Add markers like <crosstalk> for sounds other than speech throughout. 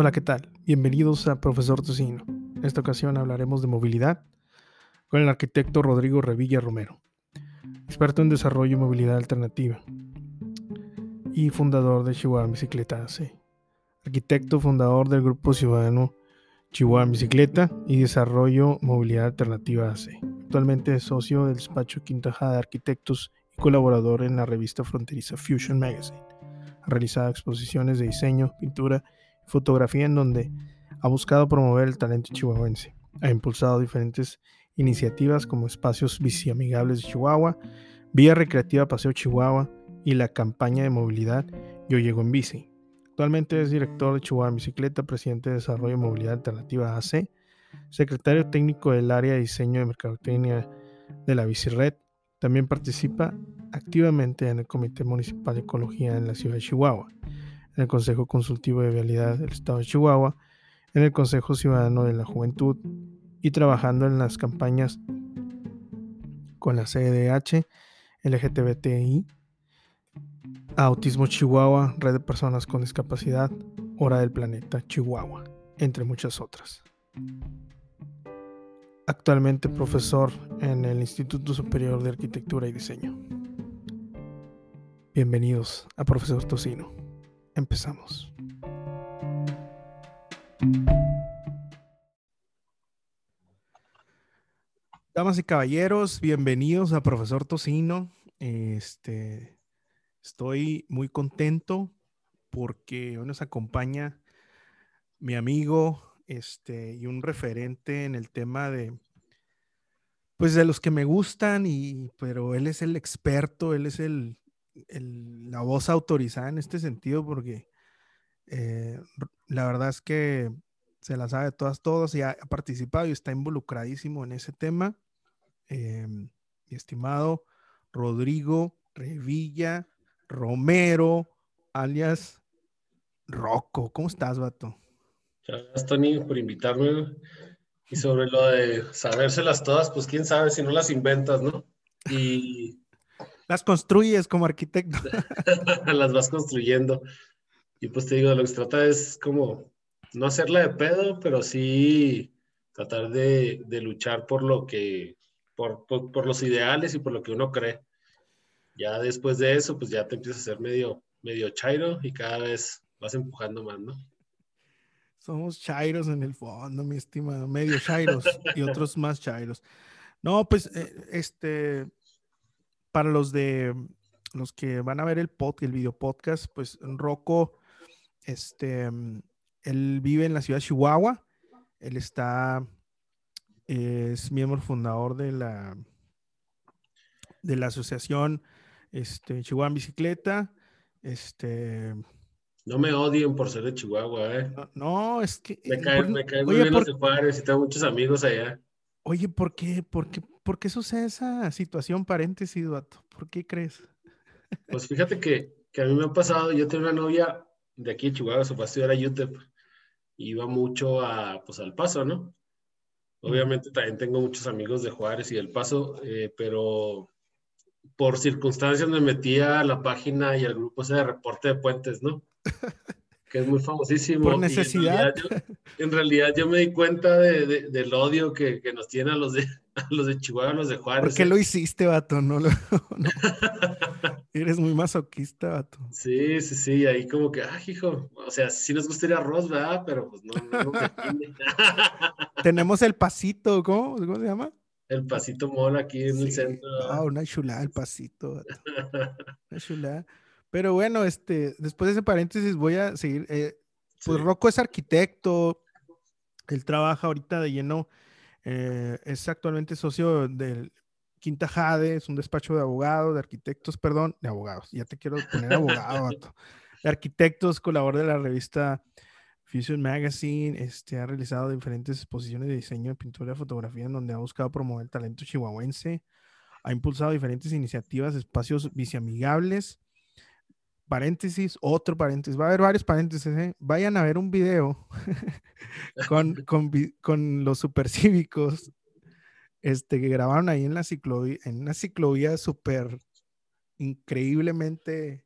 Hola, ¿qué tal? Bienvenidos a Profesor Tocino. En esta ocasión hablaremos de movilidad con el arquitecto Rodrigo Revilla Romero, experto en desarrollo y movilidad alternativa y fundador de Chihuahua Bicicleta AC, arquitecto fundador del Grupo Ciudadano Chihuahua Bicicleta y Desarrollo Movilidad Alternativa AC. Actualmente es socio del despacho Quintajada de Arquitectos y colaborador en la revista fronteriza Fusion Magazine. Ha realizado exposiciones de diseño, pintura y fotografía en donde ha buscado promover el talento chihuahuense. Ha impulsado diferentes iniciativas como espacios biciamigables de Chihuahua, Vía Recreativa Paseo Chihuahua y la campaña de movilidad Yo Llego en Bici. Actualmente es director de Chihuahua Bicicleta, presidente de Desarrollo y Movilidad Alternativa AC, secretario técnico del área de diseño de mercadotecnia de la Bicired. También participa activamente en el Comité Municipal de Ecología en la ciudad de Chihuahua, en el Consejo Consultivo de Vialidad del Estado de Chihuahua, en el Consejo Ciudadano de la Juventud y trabajando en las campañas con la CDH, LGTBTI, Autismo Chihuahua, Red de Personas con Discapacidad, Hora del Planeta Chihuahua, entre muchas otras. Actualmente profesor en el Instituto Superior de Arquitectura y Diseño. Bienvenidos a Profesor Tocino. Empezamos. Damas y caballeros, bienvenidos a Profesor Tocino. Este, estoy muy contento porque hoy nos acompaña mi amigo este, y un referente en el tema de, pues de los que me gustan, y, pero él es el experto, él es el, la voz autorizada en este sentido porque eh, la verdad es que se la sabe todas, todas y ha, participado y está involucradísimo en ese tema. Eh, mi estimado Rodrigo Revilla Romero, alias Rocco. ¿Cómo estás, vato? Gracias, Tony, por invitarme. Y sobre lo de sabérselas todas, pues quién sabe si no las inventas, ¿no? Y... Las construyes como arquitecto. <laughs> las vas construyendo. Y pues te digo, lo que se trata es como no hacerla de pedo, pero sí tratar de, luchar por lo que, por, por, los ideales y por lo que uno cree. Ya después de eso, pues ya te empiezas a ser medio, medio chairo y cada vez vas empujando más, ¿no? Somos chairos en el fondo, mi estimado, medio chairos y otros más chairos. No, pues, eh, este, para los de los que van a ver el podcast, el video podcast, pues Rocco, este, él vive en la ciudad de Chihuahua. Él está, es miembro fundador de la, de la asociación, este, Chihuahua en Bicicleta. Este, no me odien por ser de Chihuahua, ¿eh? No, es que. Me cae, me cae muy bien los de Juárez y tengo muchos amigos allá. Oye, ¿por qué, por qué, por qué sucede esa situación, paréntesis, Duato? ¿Por qué crees? Pues fíjate que, que, a mí me ha pasado, yo tengo una novia de aquí de Chihuahua, su pastor era UTEP, iba mucho a, pues, al Paso, ¿no? Obviamente también tengo muchos amigos de Juárez y del Paso, eh, pero por circunstancias me metí a la página y al grupo ese de reporte de puentes, ¿no? <laughs> que es muy famosísimo. Por necesidad. En realidad, yo, me di cuenta de, del odio que, que, nos tienen a los de, a los de Chihuahua, a los de Juárez. ¿Por qué lo hiciste, vato? No, lo, <laughs> <laughs> Eres muy masoquista, vato. Sí, sí, sí, ahí como que, ah, hijo, o sea, sí nos gustaría arroz, ¿verdad? Pero pues no, no, <laughs> Tenemos el pasito, ¿cómo? ¿Cómo se llama? El pasito mola aquí en el centro. Ah, una chulada el pasito. Vato. Una chulada. Pero bueno, este, después de ese paréntesis voy a seguir. Eh, pues Rocco es arquitecto, él trabaja ahorita de lleno, eh, es actualmente socio del Quinta Jade, es un despacho de abogados, de arquitectos, perdón, de abogados, ya te quiero poner abogado, <laughs> de arquitectos, colaborador de la revista Fusion Magazine, este, ha realizado diferentes exposiciones de diseño, de pintura, de fotografía, en donde ha buscado promover el talento chihuahuense, ha impulsado diferentes iniciativas, espacios biciamigables, paréntesis, otro paréntesis, va a haber varios paréntesis, ¿eh? vayan a ver un video <laughs> con, <laughs> con, los supercívicos este, que grabaron ahí en la ciclovía, en una ciclovía súper increíblemente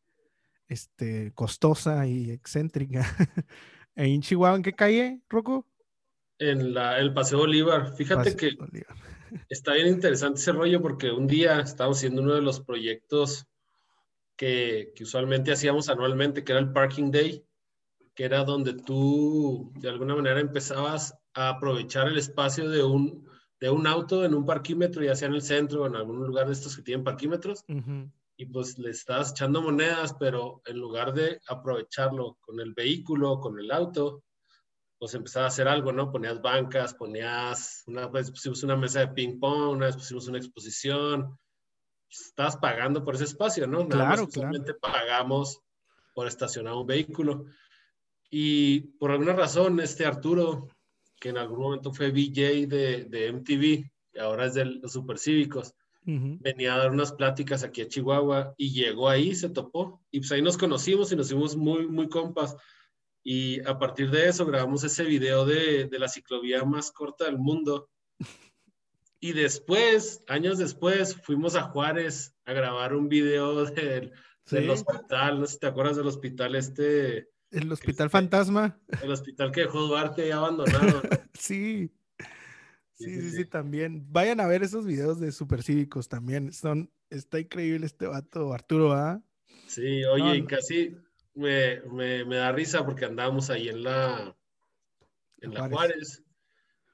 este, costosa y excéntrica <laughs> ¿En Chihuahua en qué calle, Rocco? En la, el Paseo Bolívar. Fíjate que está bien interesante ese rollo porque un día estábamos haciendo uno de los proyectos que, que, usualmente hacíamos anualmente, que era el Parking Day, que era donde tú de alguna manera empezabas a aprovechar el espacio de un, de un auto en un parquímetro, ya sea en el centro o en algún lugar de estos que tienen parquímetros, y pues le estabas echando monedas, pero en lugar de aprovecharlo con el vehículo, con el auto, pues empezaba a hacer algo, ¿no? Ponías bancas, ponías, una vez pusimos una mesa de ping pong, una vez pusimos una exposición, estás pagando por ese espacio, ¿no? Nada claro, más claro. pagamos por estacionar un vehículo. Y por alguna razón, este Arturo, que en algún momento fue VJ de, de MTV, y ahora es de los Supercívicos, venía a dar unas pláticas aquí a Chihuahua y llegó ahí, se topó. Y pues ahí nos conocimos y nos hicimos muy, muy compas. Y a partir de eso grabamos ese video de, de la ciclovía más corta del mundo. Y después, años después, fuimos a Juárez a grabar un video <laughs> del, del hospital, no sé si te acuerdas del hospital este. El hospital fantasma. El hospital que dejó Duarte <laughs> abandonado. sí. Sí, sí, sí, también. Vayan a ver esos videos de Supercívicos también. Son, está increíble este vato, Arturo, ¿ah? Sí, oye, y casi me, me, me, da risa porque andábamos ahí en la, en la Juárez.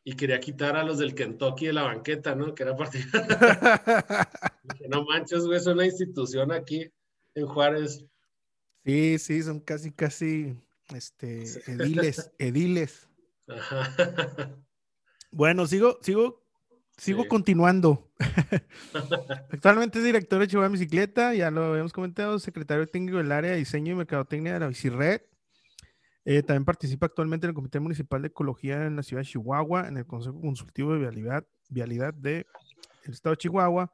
Y quería quitar a los del Kentucky de la banqueta, ¿no? Que era partido. <laughs> no manches, güey, es una institución aquí en Juárez. Sí, sí, son casi, casi, este, ediles, <laughs> ediles. Ajá. Bueno, sigo, sigo, sigo continuando. <laughs> Actualmente es director de Chihuahua Bicicleta, ya lo habíamos comentado, secretario técnico del área de diseño y mercadotecnia de la Bicired. Eh, también participa actualmente en el Comité Municipal de Ecología en la ciudad de Chihuahua, en el Consejo Consultivo de Vialidad, Vialidad del Estado de Chihuahua,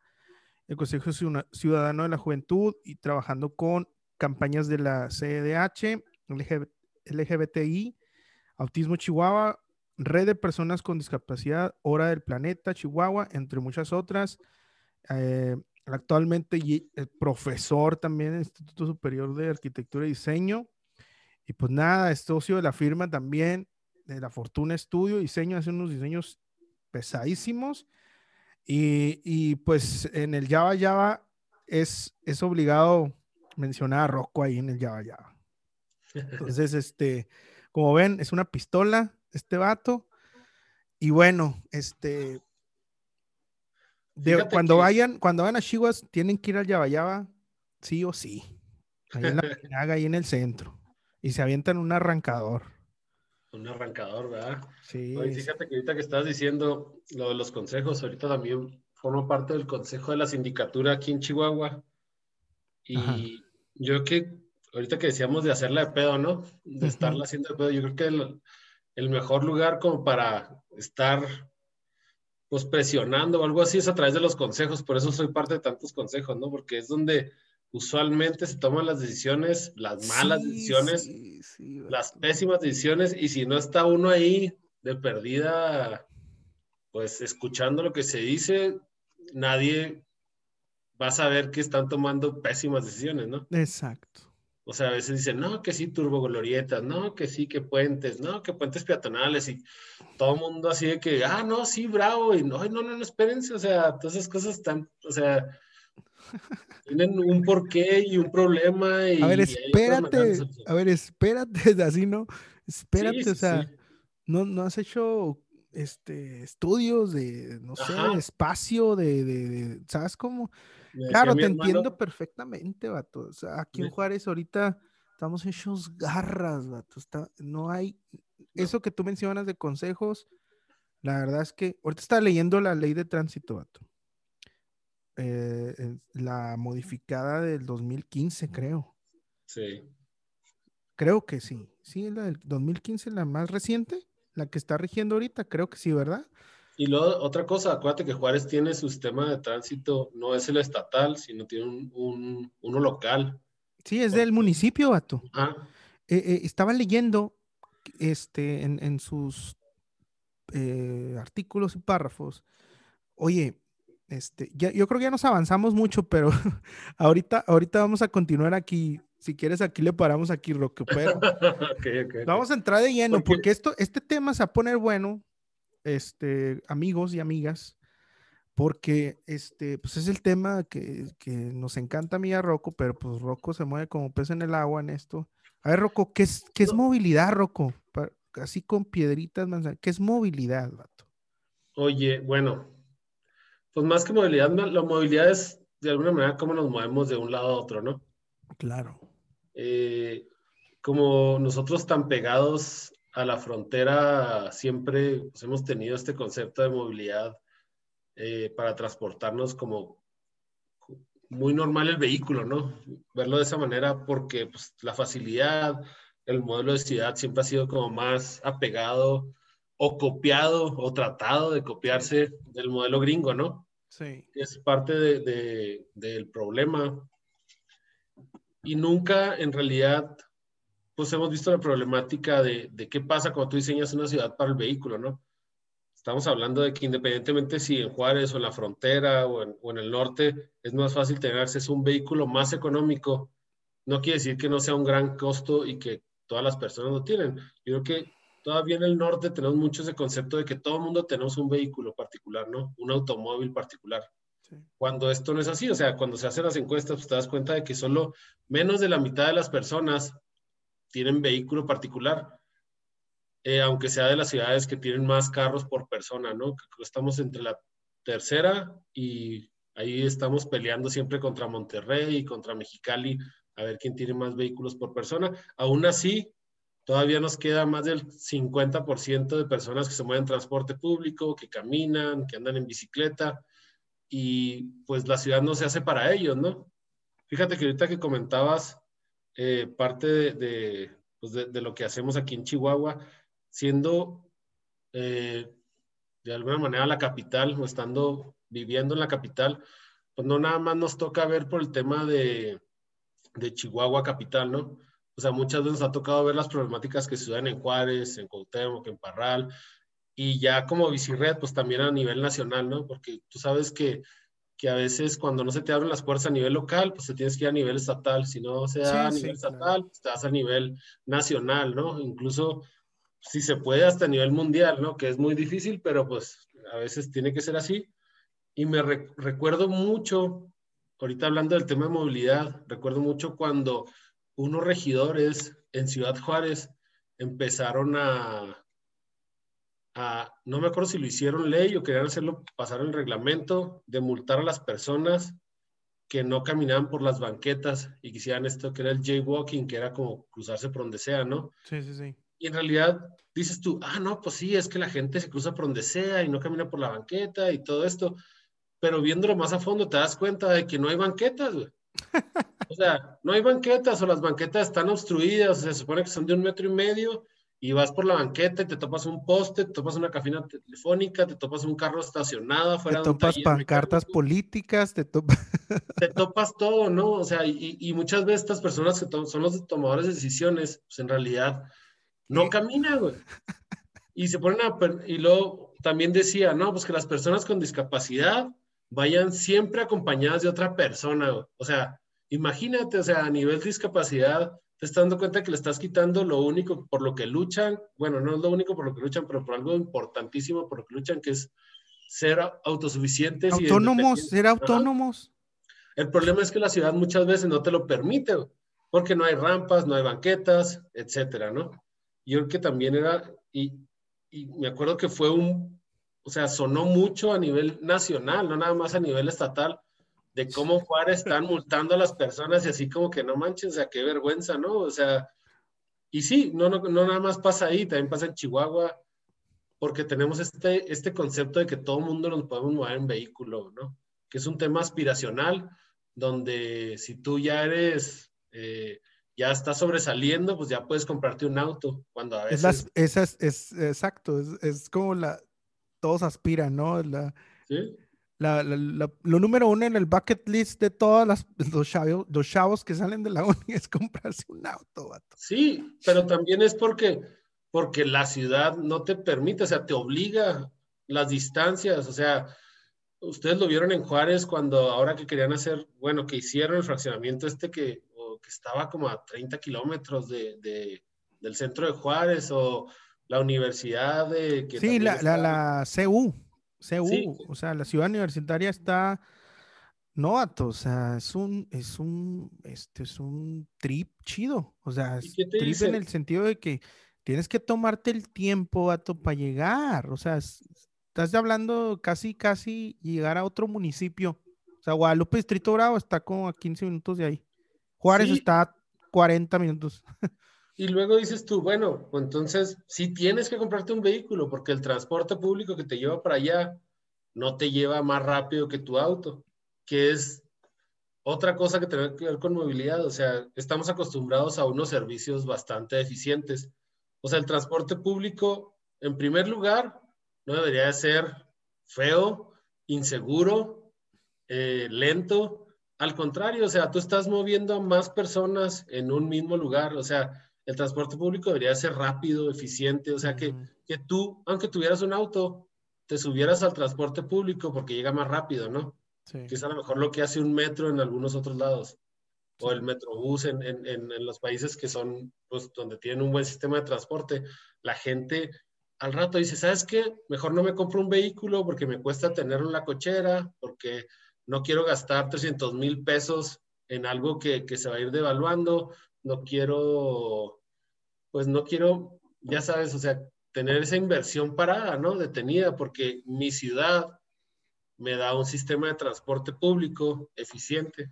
el Consejo Ciudadano de la Juventud y trabajando con campañas de la CDH, LGBTI, Autismo Chihuahua, Red de Personas con Discapacidad, Hora del Planeta, Chihuahua, entre muchas otras. Eh, actualmente profesor también en el Instituto Superior de Arquitectura y Diseño. Y pues nada, es socio de la firma también de la Fortuna Estudio Diseño, hace unos diseños pesadísimos. Y, y, pues en el Java Java es, es obligado mencionar a Rocco ahí en el Java Java. <laughs> Entonces, este, como ven, es una pistola este vato. Y bueno, este. De, cuando vayan, cuando vayan a Chihuahua, tienen que ir al Yabayaba, sí o sí. Ahí en la <laughs> ahí en el centro. Y se avientan un arrancador. Un arrancador, ¿verdad? Sí. fíjate que ahorita que estás diciendo lo de los consejos, ahorita también formo parte del consejo de la sindicatura aquí en Chihuahua. Y yo creo que ahorita que decíamos de hacerla de pedo, ¿no? De estarla haciendo de pedo, yo creo que el, el mejor lugar como para estar pues presionando o algo así es a través de los consejos, por eso soy parte de tantos consejos, ¿no? Porque es donde usualmente se toman las decisiones, las malas decisiones, las pésimas decisiones, y si no está uno ahí de perdida, pues escuchando lo que se dice, nadie va a saber que están tomando pésimas decisiones, ¿no? Exacto. O sea, a veces dicen, no, que sí, turboglorietas, no, que sí, que puentes, no, que puentes peatonales, y todo el mundo así de que, ah, no, sí, bravo, y no, no, no, no, espérense, o sea, todas esas cosas están, o sea, tienen un porqué y un problema. Y, a ver, espérate, a ver, espérate, <laughs> así, ¿no? Espérate, o sea, No, no has hecho este, estudios de, no sé, espacio, de, de, ¿sabes cómo? Claro, te entiendo perfectamente, vato. O sea, aquí en Juárez ahorita estamos hechos garras, vato. Está, no hay, eso que tú mencionas de consejos, la verdad es que ahorita está leyendo la ley de tránsito, vato. Eh, la modificada del 2015, creo. Sí. Creo que sí. Sí, la del 2015, la más reciente, la que está rigiendo ahorita, creo que sí, ¿verdad? Y luego, otra cosa, acuérdate que Juárez tiene su sistema de tránsito, no es el estatal, sino tiene un, uno local. Sí, es del municipio, vato. Ah. estaba leyendo este, en, sus eh, artículos y párrafos. Oye, este, ya, yo creo que ya nos avanzamos mucho, pero <laughs> ahorita, ahorita vamos a continuar aquí Si quieres, aquí le paramos aquí, Roque. Pero <laughs> vamos a entrar de lleno, porque esto, este tema se va a poner bueno, este, amigos y amigas, porque este, pues es el tema que, que nos encanta a mí a Rocco, pero pues Rocco se mueve como pez en el agua en esto. A ver, Rocco, ¿qué es, qué es movilidad, Rocco? Así con piedritas, ¿qué es movilidad, vato? Oye, bueno, pues más que movilidad, la movilidad es de alguna manera cómo nos movemos de un lado a otro, ¿no? Claro. Eh, como nosotros tan pegados a la frontera, siempre pues, hemos tenido este concepto de movilidad eh, para transportarnos como muy normal el vehículo, ¿no? Verlo de esa manera porque pues, la facilidad, el modelo de ciudad siempre ha sido como más apegado o copiado o tratado de copiarse del modelo gringo, ¿no? Sí. Es parte de, del problema y nunca en realidad pues hemos visto la problemática de, de, qué pasa cuando tú diseñas una ciudad para el vehículo, ¿no? Estamos hablando de que independientemente si en Juárez o en la frontera o en, o en el norte es más fácil tener acceso a un vehículo más económico, no quiere decir que no sea un gran costo y que todas las personas lo tienen. Yo creo que todavía en el norte tenemos mucho ese concepto de que todo el mundo tenemos un vehículo particular, ¿no? Un automóvil particular. Cuando esto no es así, o sea, cuando se hacen las encuestas, pues te das cuenta de que solo menos de la mitad de las personas tienen vehículo particular, eh, aunque sea de las ciudades que tienen más carros por persona, ¿no? Estamos entre la tercera y ahí estamos peleando siempre contra Monterrey y contra Mexicali a ver quién tiene más vehículos por persona. Aún así, todavía nos queda más del 50% de personas que se mueven en transporte público, que caminan, que andan en bicicleta y pues la ciudad no se hace para ellos, ¿no? Fíjate que ahorita que comentabas eh, parte pues, de, de, lo que hacemos aquí en Chihuahua, siendo eh, de alguna manera la capital o estando viviendo en la capital, pues no nada más nos toca ver por el tema de, de Chihuahua capital, ¿no? O sea, muchas veces nos ha tocado ver las problemáticas que se dan en Juárez, en Cuauhtémoc, en Parral, y ya como bicirred, pues también a nivel nacional, ¿no? Porque tú sabes que, que, a veces cuando no se te abren las puertas a nivel local, pues te tienes que ir a nivel estatal. Si no se da a nivel estatal, pues te vas a nivel nacional, ¿no? Incluso si se puede hasta a nivel mundial, ¿no? Que es muy difícil, pero pues a veces tiene que ser así. Y me recuerdo mucho, ahorita hablando del tema de movilidad, recuerdo mucho cuando unos regidores en Ciudad Juárez empezaron a, no me acuerdo si lo hicieron ley o querían hacerlo pasar el reglamento de multar a las personas que no caminaban por las banquetas y quisieran esto que era el jaywalking, que era como cruzarse por donde sea, ¿no? Sí, sí, sí. Y en realidad dices tú, ah, no, pues sí, es que la gente se cruza por donde sea y no camina por la banqueta y todo esto, pero viéndolo más a fondo te das cuenta de que no hay banquetas, güey. <laughs> O sea, no hay banquetas o las banquetas están obstruidas, se supone que son de un metro y medio y vas por la banqueta y te topas un poste, te topas una cabina telefónica, te topas un carro estacionado afuera. Te topas pancartas políticas, te topas... <laughs> Te topas todo, ¿no? O sea, y, y muchas veces estas personas que son los tomadores de decisiones, pues en realidad no caminan, güey. Y se ponen a... Y luego también decía, no, pues que las personas con discapacidad vayan siempre acompañadas de otra persona, güey. O sea, imagínate, o sea, a nivel de discapacidad te estás dando cuenta que le estás quitando lo único por lo que luchan, bueno, no es lo único por lo que luchan, pero por algo importantísimo por lo que luchan, que es ser autosuficientes. Autónomos, ser autónomos. El problema es que la ciudad muchas veces no te lo permite, porque no hay rampas, no hay banquetas, etcétera, ¿no? Yo creo que también era, y, y me acuerdo que fue un, o sea, sonó mucho a nivel nacional, no nada más a nivel estatal, de cómo Juárez están multando a las personas y así como que no manches, o sea, qué vergüenza, ¿no? O sea, y sí, no, no, no nada más pasa ahí, también pasa en Chihuahua, porque tenemos este, este concepto de que todo mundo nos podemos mover en vehículo, ¿no? Que es un tema aspiracional, donde si tú ya eres, eh, ya estás sobresaliendo, pues ya puedes comprarte un auto, cuando a veces... Es, es, es, exacto, es, es, como la, todos aspiran, ¿no? La, ¿Sí? La, la, lo número uno en el bucket list de todos los, chavos, los chavos que salen de la <laughs> uni es comprarse un auto. Sí, pero también es porque, porque la ciudad no te permite, o sea, te obliga las distancias, o sea, ustedes lo vieron en Juárez cuando ahora que querían hacer, bueno, que hicieron el fraccionamiento este que, que estaba como a 30 kilómetros de, de, del centro de Juárez o la universidad de... Que sí, la, la, la, CU, CU, o sea, la ciudad universitaria está novato, o sea, es un, es un, este es un trip chido, o sea, es trip en el sentido de que tienes que tomarte el tiempo, vato, para llegar, o sea, estás hablando casi, casi llegar a otro municipio, o sea, Guadalupe Distrito Bravo está como a 15 minutos de ahí, Juárez está a 40 minutos. <laughs> Y luego dices tú, bueno, pues entonces sí tienes que comprarte un vehículo porque el transporte público que te lleva para allá no te lleva más rápido que tu auto que es otra cosa que tiene que ver con movilidad. O sea, estamos acostumbrados a unos servicios bastante eficientes. O sea, el transporte público, en primer lugar, no debería de ser feo, inseguro, eh, lento. Al contrario, o sea, tú estás moviendo a más personas en un mismo lugar. O sea, el transporte público debería ser rápido, eficiente. O sea, que, que tú, aunque tuvieras un auto, te subieras al transporte público porque llega más rápido, ¿no? que es a lo mejor lo que hace un metro en algunos otros lados, o el metrobús en, en, en, los países que son, pues, donde tienen un buen sistema de transporte, la gente al rato dice, ¿sabes qué? Mejor no me compro un vehículo porque me cuesta tenerlo en la cochera, porque no quiero gastar 300 mil pesos en algo que, que se va a ir devaluando, no quiero, pues no quiero, ya sabes, o sea, tener esa inversión parada, ¿no? Detenida, porque mi ciudad me da un sistema de transporte público eficiente.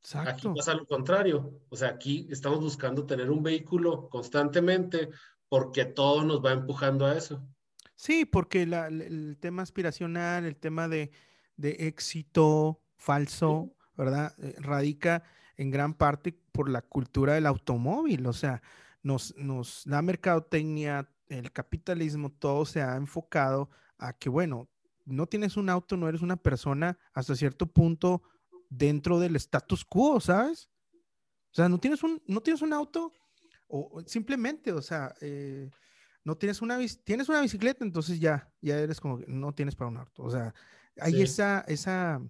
Exacto. Aquí pasa lo contrario. O sea, aquí estamos buscando tener un vehículo constantemente porque todo nos va empujando a eso. Sí, porque el tema aspiracional, el tema de, éxito falso, ¿verdad? Eh, radica en gran parte por la cultura del automóvil. O sea, nos, nos, la mercadotecnia, el capitalismo, todo se ha enfocado a que, bueno, no tienes un auto, no eres una persona hasta cierto punto dentro del status quo, ¿sabes? O sea, no tienes un, no tienes un auto o, simplemente, o sea, eh, no tienes una, tienes una bicicleta, entonces ya, ya eres como que no tienes para un auto. O sea, hay esa, esa,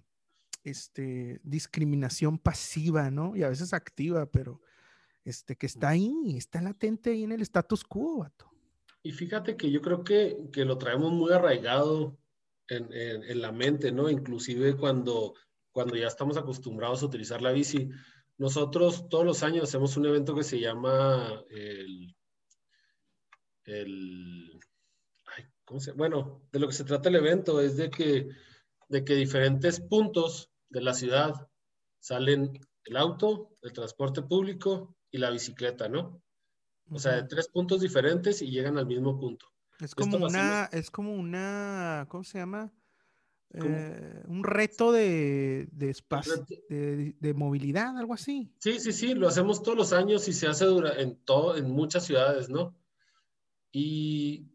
este, discriminación pasiva, ¿no? Y a veces activa, pero este, que está ahí, está latente ahí en el status quo, vato. Y fíjate que yo creo que, que lo traemos muy arraigado en, en, la mente, ¿no? Inclusive cuando, cuando ya estamos acostumbrados a utilizar la bici. Nosotros todos los años hacemos un evento que se llama el, el ¿cómo se, bueno, de lo que se trata el evento es de que, de que diferentes puntos de la ciudad salen el auto, el transporte público y la bicicleta, ¿no? O sea, de tres puntos diferentes y llegan al mismo punto. Es como una, es como una, ¿cómo se llama? Eh, un reto de, de espacio, de, de, movilidad, algo así. Sí, sí, sí, lo hacemos todos los años y se hace en, todo, en muchas ciudades, ¿no? Y,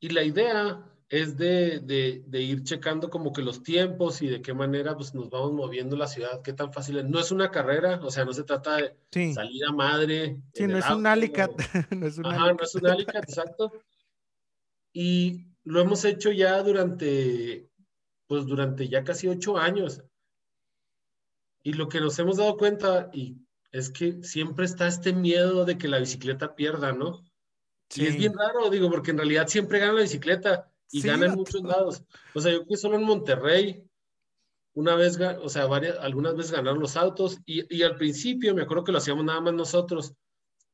y la idea es de, de, de, ir checando como que los tiempos y de qué manera pues, nos vamos moviendo la ciudad, qué tan fácil es. No es una carrera, o sea, no se trata de salir a madre. Sí, no es, un alicat. <laughs> no es un Ajá, no es un alicat, exacto. Y lo hemos hecho ya durante, pues durante ya casi ocho años. Y lo que nos hemos dado cuenta y es que siempre está este miedo de que la bicicleta pierda, ¿no? Sí. Y es bien raro, digo, porque en realidad siempre gana la bicicleta y gana en muchos lados. O sea, yo creo que solo en Monterrey, una vez, o sea, varias, algunas veces ganaron los autos y, y, al principio me acuerdo que lo hacíamos nada más nosotros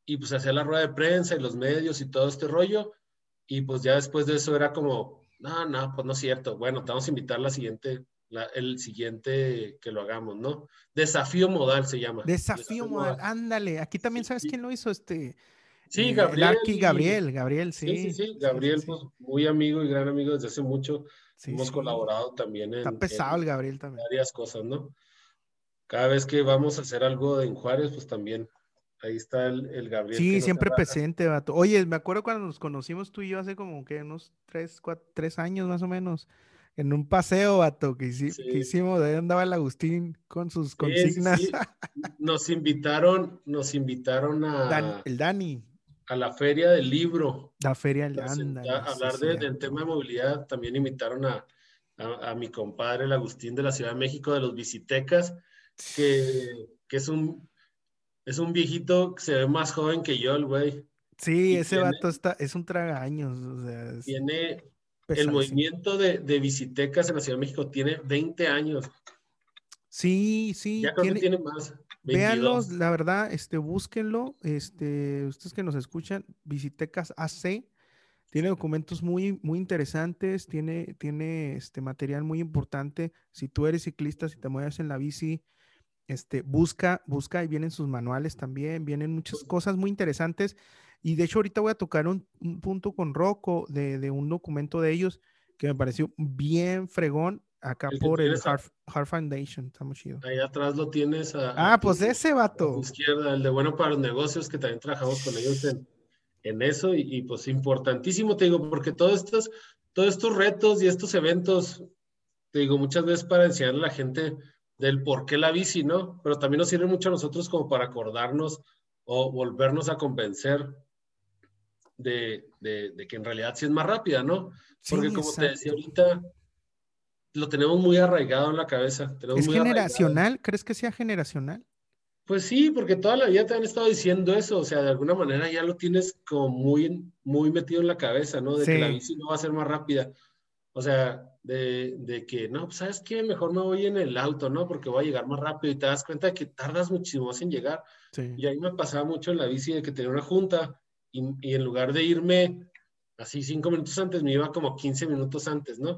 y pues hacía la rueda de prensa y los medios y todo este rollo y pues ya después de eso era como, no, no, pues no es cierto, bueno, te vamos a invitar la siguiente, la, el siguiente que lo hagamos, ¿no? Desafío modal se llama. Desafío, modal, ándale, aquí también sabes quién lo hizo, este, Sí, eh, Gabriel. Gabriel, Gabriel, sí. Sí, sí, Gabriel, pues muy amigo y gran amigo desde hace mucho. Hemos colaborado también en. Está pesado el Gabriel también. Varias cosas, ¿no? Cada vez que vamos a hacer algo en Juárez, pues también. Ahí está el, Gabriel. Sí, siempre presente, vato. Oye, me acuerdo cuando nos conocimos tú y yo hace como que unos tres, cuatro, tres años más o menos en un paseo, vato, que, hicimos, ahí andaba el Agustín con sus consignas. nos invitaron, nos invitaron a... el Dani a la feria del libro. La feria del. Hablar del tema de movilidad. También invitaron a, a, mi compadre, el Agustín de la Ciudad de México, de los Visitecas. que, que es un es un viejito que se ve más joven que yo, el güey. Sí, ese vato está, es un tragaños. O sea, tiene el movimiento de, de visitecas en la Ciudad de México, tiene 20 años. Sí, sí. Ya creo tiene, que tiene más. Véanlos, la verdad, este, búsquenlo. Este, ustedes que nos escuchan, Visitecas AC, tiene documentos muy, muy interesantes, tiene, tiene este material muy importante. Si tú eres ciclista, si te mueves en la bici, este, busca, busca y vienen sus manuales también, vienen muchas cosas muy interesantes. Y de hecho ahorita voy a tocar un, punto con Rocco de, un documento de ellos que me pareció bien fregón acá por el Hard, Foundation, está muy chido. Ahí atrás lo tienes. ah, pues ese vato. izquierda, el de Bueno para los Negocios, que también trabajamos con ellos en, en eso y, y, pues importantísimo, te digo, porque todos estos, todos estos retos y estos eventos, te digo, muchas veces para enseñarle a la gente del por qué la bici, ¿no? Pero también nos sirve mucho a nosotros como para acordarnos o volvernos a convencer de, de, que en realidad sí es más rápida, ¿no? Porque como te decía ahorita, lo tenemos muy arraigado en la cabeza. ¿Es generacional? ¿Crees que sea generacional? Pues sí, porque toda la vida te han estado diciendo eso, o sea, de alguna manera ya lo tienes como muy, muy metido en la cabeza, ¿no? De que la bici no va a ser más rápida. O sea, de, de, que, no, pues, ¿sabes qué? Mejor me voy en el auto, ¿no? Porque voy a llegar más rápido y te das cuenta de que tardas muchísimo más en llegar. Y ahí me pasaba mucho en la bici de que tenía una junta y, y, en lugar de irme así cinco minutos antes, me iba como 15 minutos antes, ¿no?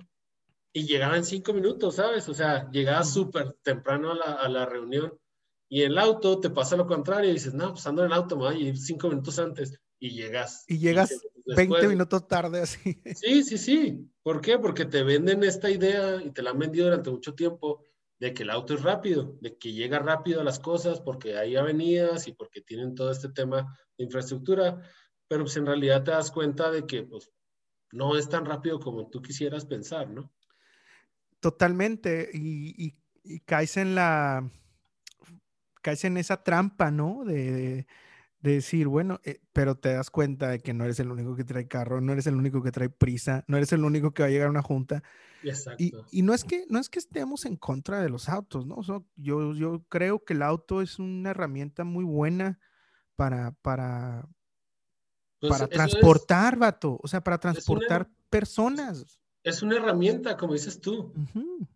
Y llegaba en cinco minutos, ¿sabes? O sea, llegaba súper temprano a la, a la, reunión y el auto te pasa lo contrario y dices, no, pues ando en el auto, me voy a ir cinco minutos antes y llegas. Y llegas 20 minutos tarde así. Sí, sí, sí. ¿Por qué? Porque te venden esta idea y te la han vendido durante mucho tiempo de que el auto es rápido, de que llega rápido a las cosas porque hay avenidas y porque tienen todo este tema de infraestructura, pero pues en realidad te das cuenta de que pues no es tan rápido como tú quisieras pensar, ¿no? Totalmente, y, y, caes en la, caes en esa trampa, ¿no? de decir, bueno, eh, pero te das cuenta de que no eres el único que trae carro, no eres el único que trae prisa, no eres el único que va a llegar a una junta. Y, y, no, es que, no es que estemos en contra de los autos, ¿no? yo, yo creo que el auto es una herramienta muy buena para, para, pues para transportar, vato, o sea, para transportar personas. Es una herramienta, como dices tú.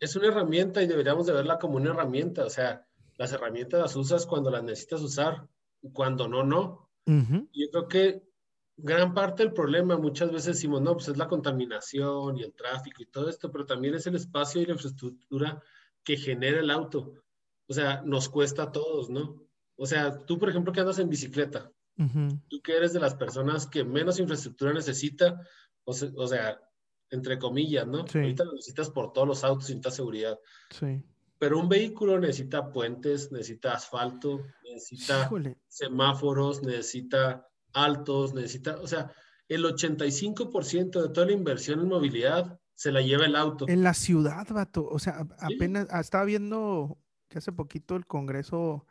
Es una herramienta y deberíamos de verla como una herramienta. O sea, las herramientas las usas cuando las necesitas usar cuando no, no. Yo creo que gran parte del problema muchas veces decimos, no, pues es la contaminación y el tráfico y todo esto, pero también es el espacio y la infraestructura que genera el auto. O sea, nos cuesta a todos, ¿no? O sea, tú, por ejemplo, que andas en bicicleta, tú que eres de las personas que menos infraestructura necesita, o, sea, entre comillas, ¿no? Ahorita lo necesitas por todos los autos, necesitas seguridad. Sí. Pero un vehículo necesita puentes, necesita asfalto, necesita semáforos, necesita altos, necesita, o sea, el 85% de toda la inversión en movilidad se la lleva el auto. En la ciudad, vato. O sea, apenas ah, estaba viendo que hace poquito el Congreso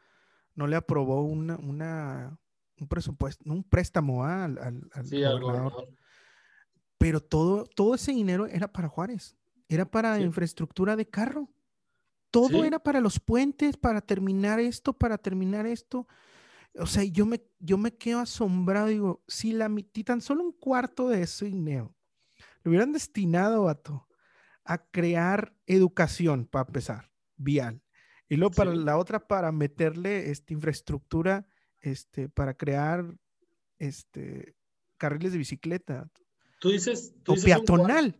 no le aprobó una, una un presupuesto, un préstamo ¿ah? al, al, sí, gobernador. Pero todo, todo ese dinero era para Juárez, era para infraestructura de carro. Todo era para los puentes, para terminar esto, para terminar esto. O sea, yo me, yo me quedo asombrado. Digo, si la mitad, tan solo un cuarto de ese dinero lo hubieran destinado, a a crear educación, para empezar, vial. Y luego para la otra, para meterle esta infraestructura, este, para crear este, carriles de bicicleta. Tú dices. o peatonal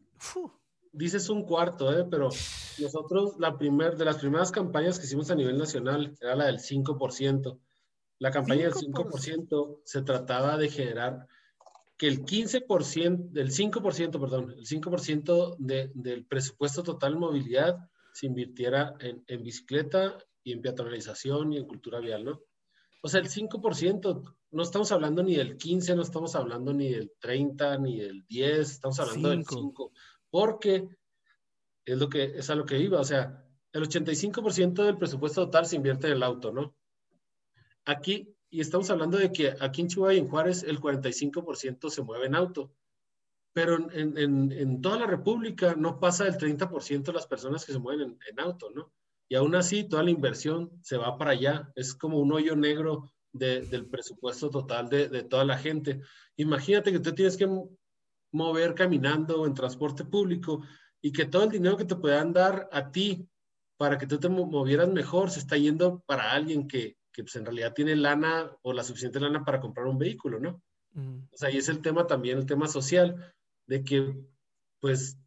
dices un cuarto, ¿eh? pero nosotros la primer, de las primeras campañas que hicimos a nivel nacional era la del 5%. La campaña del 5% se trataba de generar que el 15%, del 5%, perdón, el 5% de, del presupuesto total en movilidad se invirtiera en, en, bicicleta y en peatonalización y en cultura vial, ¿no? O sea, el 5%, no estamos hablando ni del 15, no estamos hablando ni del 30, ni del 10, estamos hablando del 5 porque es, lo que, es a lo que iba, o sea, el 85% del presupuesto total se invierte en el auto, ¿no? Aquí, y estamos hablando de que aquí en Chihuahua y en Juárez el 45% se mueve en auto, pero en, en, en, toda la República no pasa del 30% de las personas que se mueven en, auto, ¿no? y aún así toda la inversión se va para allá. Es como un hoyo negro del presupuesto total de, de, toda la gente. Imagínate que tú tienes que mover caminando en transporte público y que todo el dinero que te puedan dar a ti para que tú te movieras mejor se está yendo para alguien que, que pues en realidad tiene lana o la suficiente lana para comprar un vehículo, ¿no? O sea, y es el tema también, el tema social, de que pues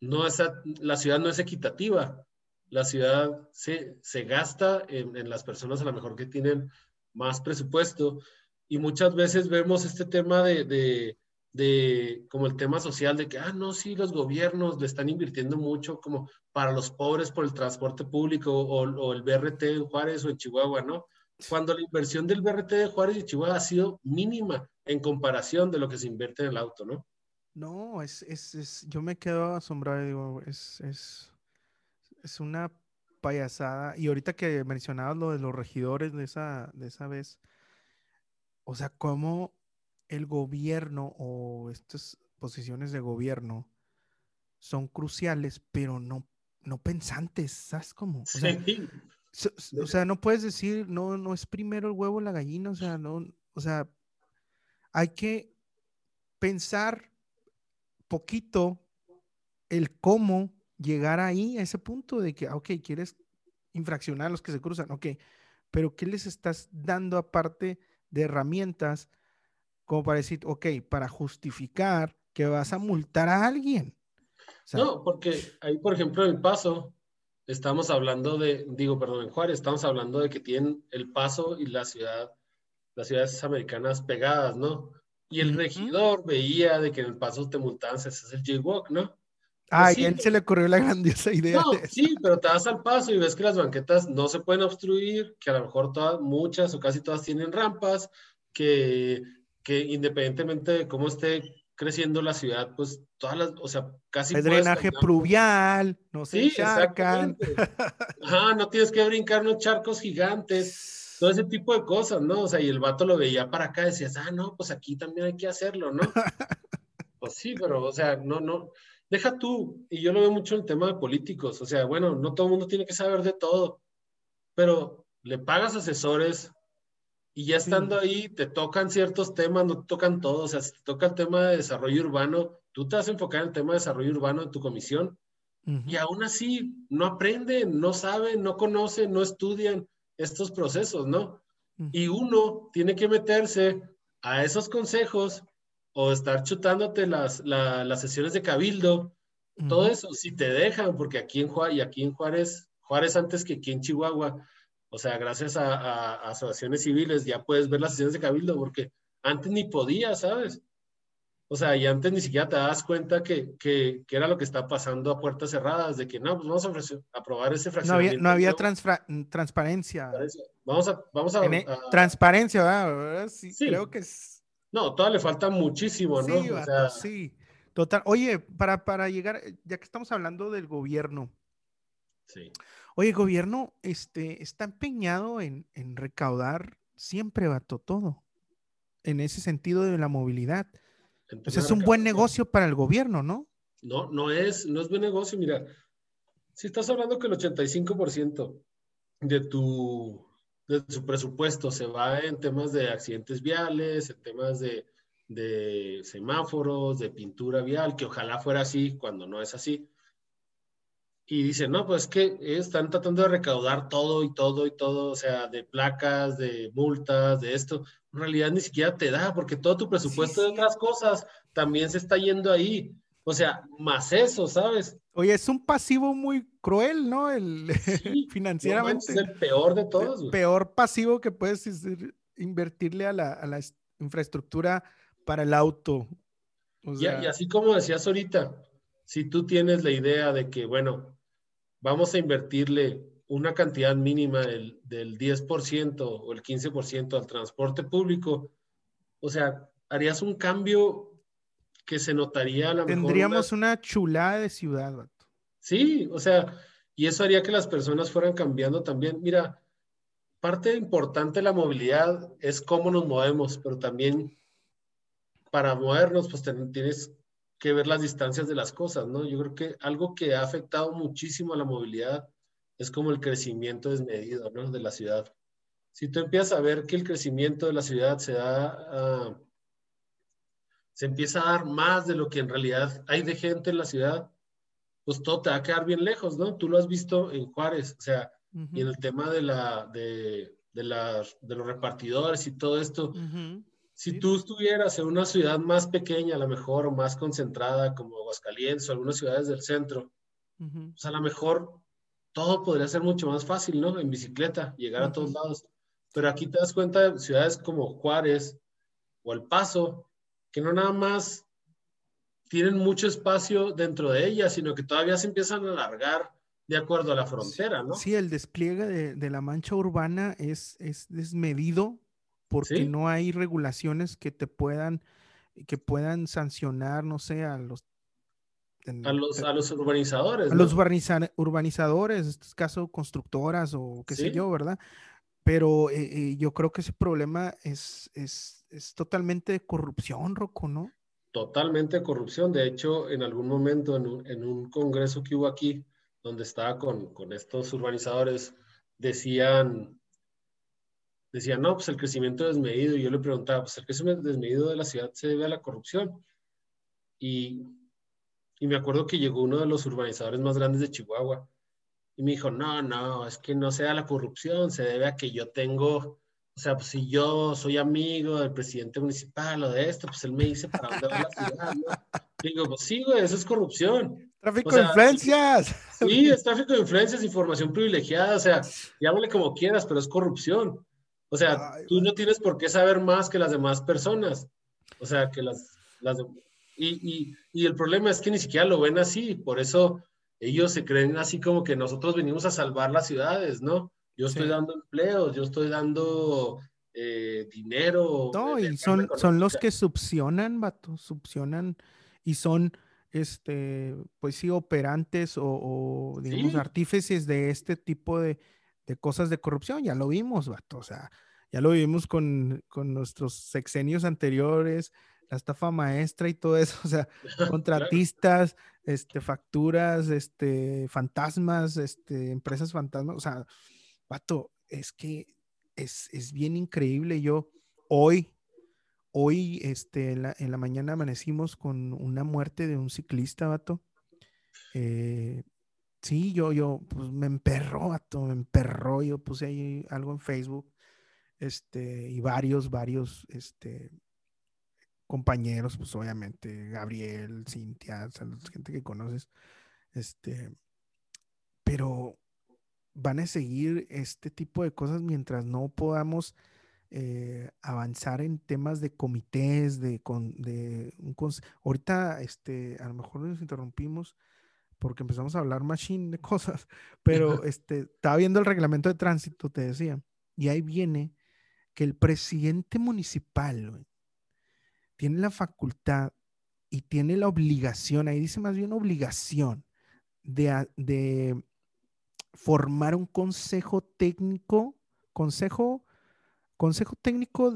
no es, la ciudad no es equitativa. La ciudad se, se gasta en, en, las personas a lo mejor que tienen más presupuesto y muchas veces vemos este tema de, de, de, como el tema social de que, ah, no, sí, los gobiernos le están invirtiendo mucho como para los pobres por el transporte público o, o el BRT en Juárez o en Chihuahua, ¿no? Cuando la inversión del BRT de Juárez y Chihuahua ha sido mínima en comparación de lo que se invierte en el auto, ¿no? No, es, es, es yo me quedo asombrado, digo, es, es, es una payasada. Y ahorita que mencionabas lo de los regidores de esa, de esa vez, o sea, cómo el gobierno o estas posiciones de gobierno son cruciales, pero no, no pensantes, ¿sabes cómo? O sea, o sea, no puedes decir, no, no es primero el huevo la gallina, o sea, no, o sea, hay que pensar poquito el cómo llegar ahí a ese punto de que, ah, ok, quieres infraccionar a los que se cruzan, ok, pero ¿qué les estás dando aparte de herramientas como para decir, ok, para justificar que vas a multar a alguien? no, porque ahí, por ejemplo, en el paso, estamos hablando de, digo, perdón, en Juárez, estamos hablando de que tienen el paso y la ciudad, las ciudades americanas pegadas, ¿no? Y el regidor veía de que en el paso te multaban, ese es el jaywalk, ¿no? Ah, y a él se le ocurrió la grandiosa idea. No, sí, pero te vas al paso y ves que las banquetas no se pueden obstruir, que a lo mejor todas, muchas o casi todas tienen rampas, que, que independientemente de cómo esté creciendo la ciudad, pues todas las, o sea, casi... El drenaje pluvial, no se sí, Ajá, no tienes que brincar unos charcos gigantes todo ese tipo de cosas, ¿no? O sea, y el vato lo veía para acá decías, ah, no, pues aquí también hay que hacerlo, ¿no? <laughs> pues sí, pero, o sea, no, no, deja tú, y yo lo veo mucho en el tema de políticos, o sea, bueno, no todo el mundo tiene que saber de todo, pero le pagas asesores y ya estando ahí te tocan ciertos temas, no te tocan todos, o sea, si te toca el tema de desarrollo urbano, tú te vas a enfocar en el tema de desarrollo urbano en tu comisión, y aún así no aprenden, no saben, no conocen, no estudian estos procesos, ¿no? Y uno tiene que meterse a esos consejos o estar chutándote las, las sesiones de cabildo, todo eso, si te dejan, porque aquí en Juárez, y aquí en Juárez, Juárez antes que aquí en Chihuahua, o sea, gracias a, a, a asociaciones civiles ya puedes ver las sesiones de cabildo, porque antes ni podía, ¿sabes? O sea, y antes ni siquiera te das cuenta que, que, que, era lo que está pasando a puertas cerradas, de que no, pues vamos a aprobar ese fraccionamiento. No había, no había transparencia. Vamos a... Vamos a, transparencia, ¿verdad? Sí, creo que es... No, todavía le falta muchísimo, ¿no? Sí, o sea... sí, total. Oye, para, para llegar, ya que estamos hablando del gobierno. Sí. Oye, el gobierno este, está empeñado en, en recaudar siempre, vato, todo. En ese sentido de la movilidad pues es un buen negocio para el gobierno, ¿no? No, no es, no es buen negocio. Mira, si estás hablando que el 85% de tu, de su presupuesto se va en temas de accidentes viales, en temas de, de semáforos, de pintura vial, que ojalá fuera así cuando no es así. Y dicen, no, pues que están tratando de recaudar todo y todo y todo, o sea, de placas, de multas, de esto en realidad ni siquiera te da, porque todo tu presupuesto de otras cosas también se está yendo ahí. O sea, más eso, ¿sabes? Oye, es un pasivo muy cruel, ¿no? El <laughs> financieramente. es el peor de todos. El peor pasivo que puedes invertirle a la, a la infraestructura para el auto. y, así como decías ahorita, si tú tienes la idea de que, bueno, vamos a invertirle una cantidad mínima del, del 10% o el 15% al transporte público, o sea, harías un cambio que se notaría a la Tendríamos una... chulada de ciudad. Sí, o sea, y eso haría que las personas fueran cambiando también. Mira, parte importante de la movilidad es cómo nos movemos, pero también para movernos, pues tienes que ver las distancias de las cosas, ¿no? Yo creo que algo que ha afectado muchísimo a la movilidad es como el crecimiento desmedido, ¿no? De la ciudad. Si tú empiezas a ver que el crecimiento de la ciudad se da, ah, se empieza a dar más de lo que en realidad hay de gente en la ciudad, pues todo te va a quedar bien lejos, ¿no? Tú lo has visto en Juárez, o sea, y en el tema de la, de, de, de los repartidores y todo esto. Si tú estuvieras en una ciudad más pequeña, a lo mejor, o más concentrada, como Aguascalientes o algunas ciudades del centro, pues a lo mejor todo podría ser mucho más fácil, ¿no? En bicicleta, llegar a todos lados. Pero aquí te das cuenta de ciudades como Juárez o El Paso, que no nada más tienen mucho espacio dentro de ellas, sino que todavía se empiezan a alargar de acuerdo a la frontera, ¿no? Sí, el despliegue de, la mancha urbana es, es desmedido porque no hay regulaciones que te puedan, que puedan sancionar, no sé, a los... a, los a los urbanizadores. A los urbanizadores, en este caso constructoras o qué sé yo, ¿verdad? Pero eh, eh, yo creo que ese problema es, es, es totalmente de corrupción, Rocco, ¿no? Totalmente corrupción. De hecho, en algún momento, en un, en un congreso que hubo aquí, donde estaba con, con, estos urbanizadores, decían, decían, no, pues el crecimiento desmedido. Y yo le preguntaba, pues el crecimiento desmedido de la ciudad se debe a la corrupción. Y, y me acuerdo que llegó uno de los urbanizadores más grandes de Chihuahua y me dijo, no, no, es que no sea la corrupción, se debe a que yo tengo o sea, pues si yo soy amigo del presidente municipal o de esto, pues él me dice para dónde va la ciudad, ¿no? Digo, pues sí, güey, eso es corrupción. Tráfico de influencias. Sí, es tráfico de influencias, información privilegiada, o sea, llámale como quieras, pero es corrupción. O sea, tú no tienes por qué saber más que las demás personas. O sea, que las... las y, y, y el problema es que ni siquiera lo ven así, por eso ellos se creen así como que nosotros venimos a salvar las ciudades, ¿no? Yo estoy dando empleos, yo estoy dando eh, dinero. No, y son, son los que succionan, vato, succionan y son, este, pues sí, operantes o, digamos, artífices de este tipo de, cosas de corrupción. Ya lo vimos, vato, o sea, ya lo vimos con, con nuestros sexenios anteriores, la estafa maestra y todo eso, <laughs> o sea, <laughs> contratistas, este, facturas, este, fantasmas, este, empresas fantasmas, o sea, Vato, es que es, bien increíble. Yo hoy, hoy, este, en la, mañana amanecimos con una muerte de un ciclista, vato. Eh, sí, yo, yo, pues me emperró, vato, me emperró. Yo puse ahí algo en Facebook, este, y varios, varios, este, compañeros, pues obviamente, Gabriel, Cintia, gente que conoces, este, pero van a seguir este tipo de cosas mientras no podamos eh, avanzar en temas de comités, de, con, de un ahorita este, a lo mejor nos interrumpimos porque empezamos a hablar machine de <laughs> cosas, pero este, estaba viendo el reglamento de tránsito, te decía, y ahí viene que el presidente municipal tiene la facultad y tiene la obligación, ahí dice más bien obligación, de, de formar un consejo técnico, consejo, consejo técnico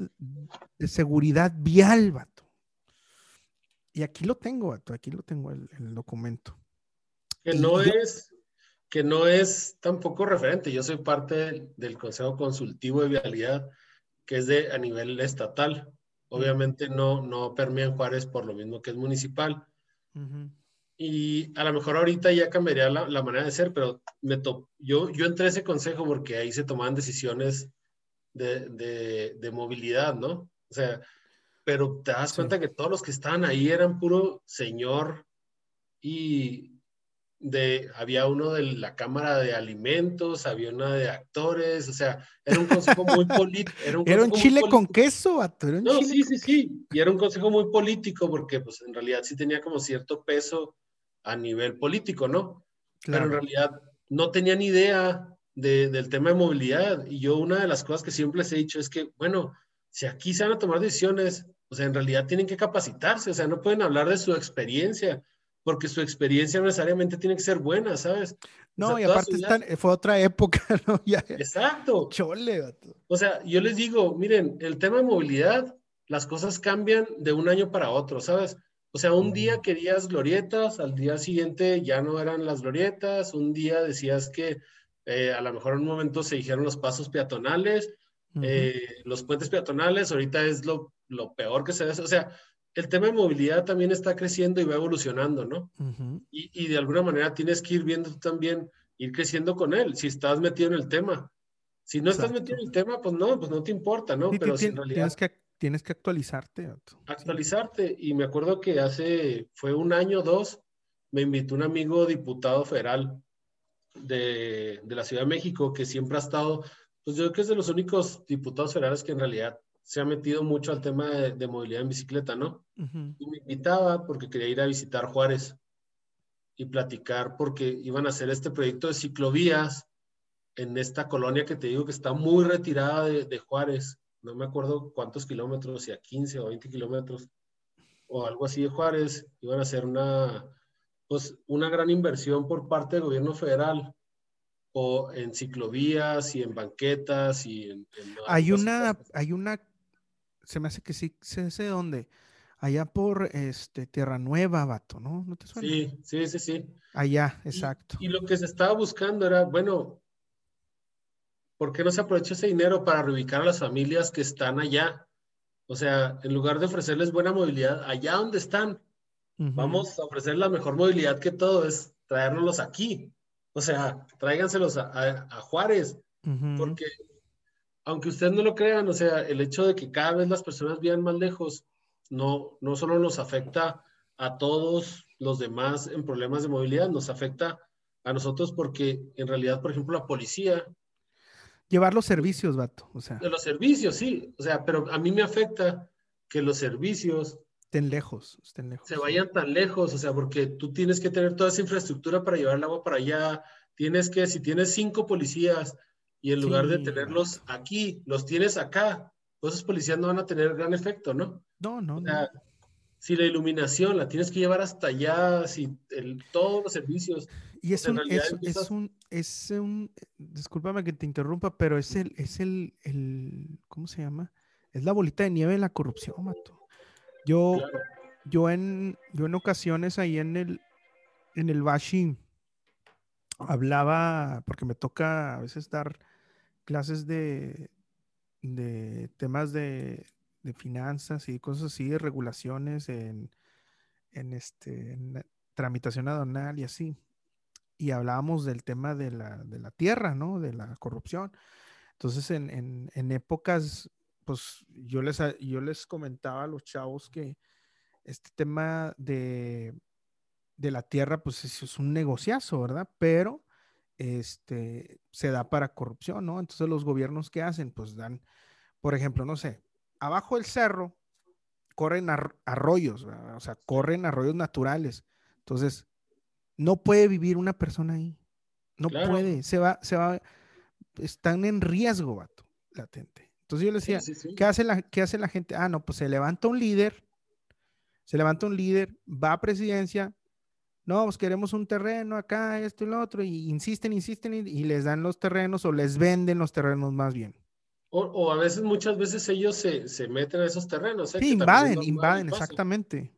de seguridad vial, vato. Y aquí lo tengo, vato, aquí lo tengo el, documento. Que no es, que no es tampoco referente. Yo soy parte del Consejo Consultivo de Vialidad, que es de a nivel estatal. Obviamente no, no permea en Juárez por lo mismo que es municipal. Y a lo mejor ahorita ya cambiaría la, manera de ser, pero me yo, yo entré a ese consejo porque ahí se tomaban decisiones de, de, movilidad, ¿no? O sea, pero te das cuenta que todos los que estaban ahí eran puro señor y de, había uno de la Cámara de Alimentos, había una de actores, o sea, era un consejo muy <laughs> político. Era un, chile con queso, no, sí, sí, sí, y era un consejo muy político porque pues en realidad sí tenía como cierto peso a nivel político, ¿no? Pero en realidad no tenían idea del tema de movilidad. Y yo una de las cosas que siempre les he dicho es que, bueno, si aquí se van a tomar decisiones, o sea, en realidad tienen que capacitarse, o sea, no pueden hablar de su experiencia, porque su experiencia no necesariamente tiene que ser buena, ¿sabes? No, y aparte fue otra época, <laughs> ¿no? Exacto. Chole, O sea, yo les digo, miren, el tema de movilidad, las cosas cambian de un año para otro, ¿sabes? O sea, un día querías glorietas, al día siguiente ya no eran las glorietas, un día decías que Eh, a lo mejor en un momento se dijeron los pasos peatonales, eh, los puentes peatonales, ahorita es lo, lo, peor que se ve. O sea, el tema de movilidad también está creciendo y va evolucionando, ¿no? y, y, de alguna manera tienes que ir viendo tú también, ir creciendo con él, si estás metido en el tema. Si no estás metido en el tema, pues no, pues no te importa, ¿no? Pero si en realidad... Tienes que, tienes que actualizarte. Actualizarte. Y me acuerdo que hace, fue un año o dos, me invitó un amigo diputado federal de, de, la Ciudad de México que siempre ha estado, pues yo creo que es de los únicos diputados federales que en realidad se ha metido mucho al tema de, movilidad en bicicleta, ¿no? Y me invitaba porque quería ir a visitar Juárez y platicar porque iban a hacer este proyecto de ciclovías en esta colonia que te digo que está muy retirada de, de Juárez. No me acuerdo cuántos kilómetros, si a 15 o 20 kilómetros o algo así de Juárez. Iban a hacer una, pues, una gran inversión por parte del gobierno federal o en ciclovías y en banquetas y en... hay una, hay una, se me hace que sí, sé, dónde, allá por este, Tierra Nueva, vato, ¿no? ¿No te suena? Sí, sí, sí, sí. Allá, exacto. Y, lo que se estaba buscando era, bueno, ¿por qué no se aprovecha ese dinero para reubicar a las familias que están allá? O sea, en lugar de ofrecerles buena movilidad allá donde están, Vamos a ofrecer la mejor movilidad que todo, es traérnoslos aquí. O sea, tráiganselos a, Juárez, porque aunque ustedes no lo crean, o sea, el hecho de que cada vez las personas vivan más lejos, no, no solo nos afecta a todos los demás en problemas de movilidad, nos afecta a nosotros porque en realidad, por ejemplo, la policía... Llevar los servicios, vato, o sea. De los servicios, sí, o sea, pero a mí me afecta que los servicios estén lejos, estén lejos. Se vayan tan lejos, o sea, porque tú tienes que tener toda esa infraestructura para llevar el agua para allá. Tienes que, si tienes cinco policías y en lugar de tenerlos aquí, los tienes acá, pues esos policías no van a tener gran efecto, ¿no? No, no, o sea, Si la iluminación la tienes que llevar hasta allá, si el, todos los servicios. Y es un, es, es, un, es un, discúlpame que te interrumpa, pero es el, es el, el, ¿cómo se llama? Es la bolita de nieve de la corrupción, Mato. Yo, yo, en, yo en ocasiones ahí en el, en el Bashi hablaba, porque me toca a veces dar clases de, de temas de, finanzas y cosas así, de regulaciones en, en, este, tramitación aduanal y así. Y hablábamos del tema de la, de la tierra, ¿no? De la corrupción. Entonces, en, en, en épocas pues yo les, yo les comentaba a los chavos que este tema de, de la tierra, pues es, un negociazo, ¿verdad? Pero este, se da para corrupción, ¿no? Entonces los gobiernos ¿qué hacen? Pues dan, por ejemplo, no sé, abajo del cerro corren arroyos, o sea, corren arroyos naturales. Entonces, no puede vivir una persona ahí. No puede, se va, se va, están en riesgo, vato, latente. Entonces yo le decía, ¿qué, hace la, ¿qué hace la gente? Ah, no, pues se levanta un líder, se levanta un líder, va a presidencia, no, pues queremos un terreno acá, esto y lo otro, y insisten, insisten y, les dan los terrenos o les venden los terrenos más bien. O, a veces, muchas veces ellos se, se meten a esos terrenos. ¿eh? Sí, invaden, invaden, exactamente.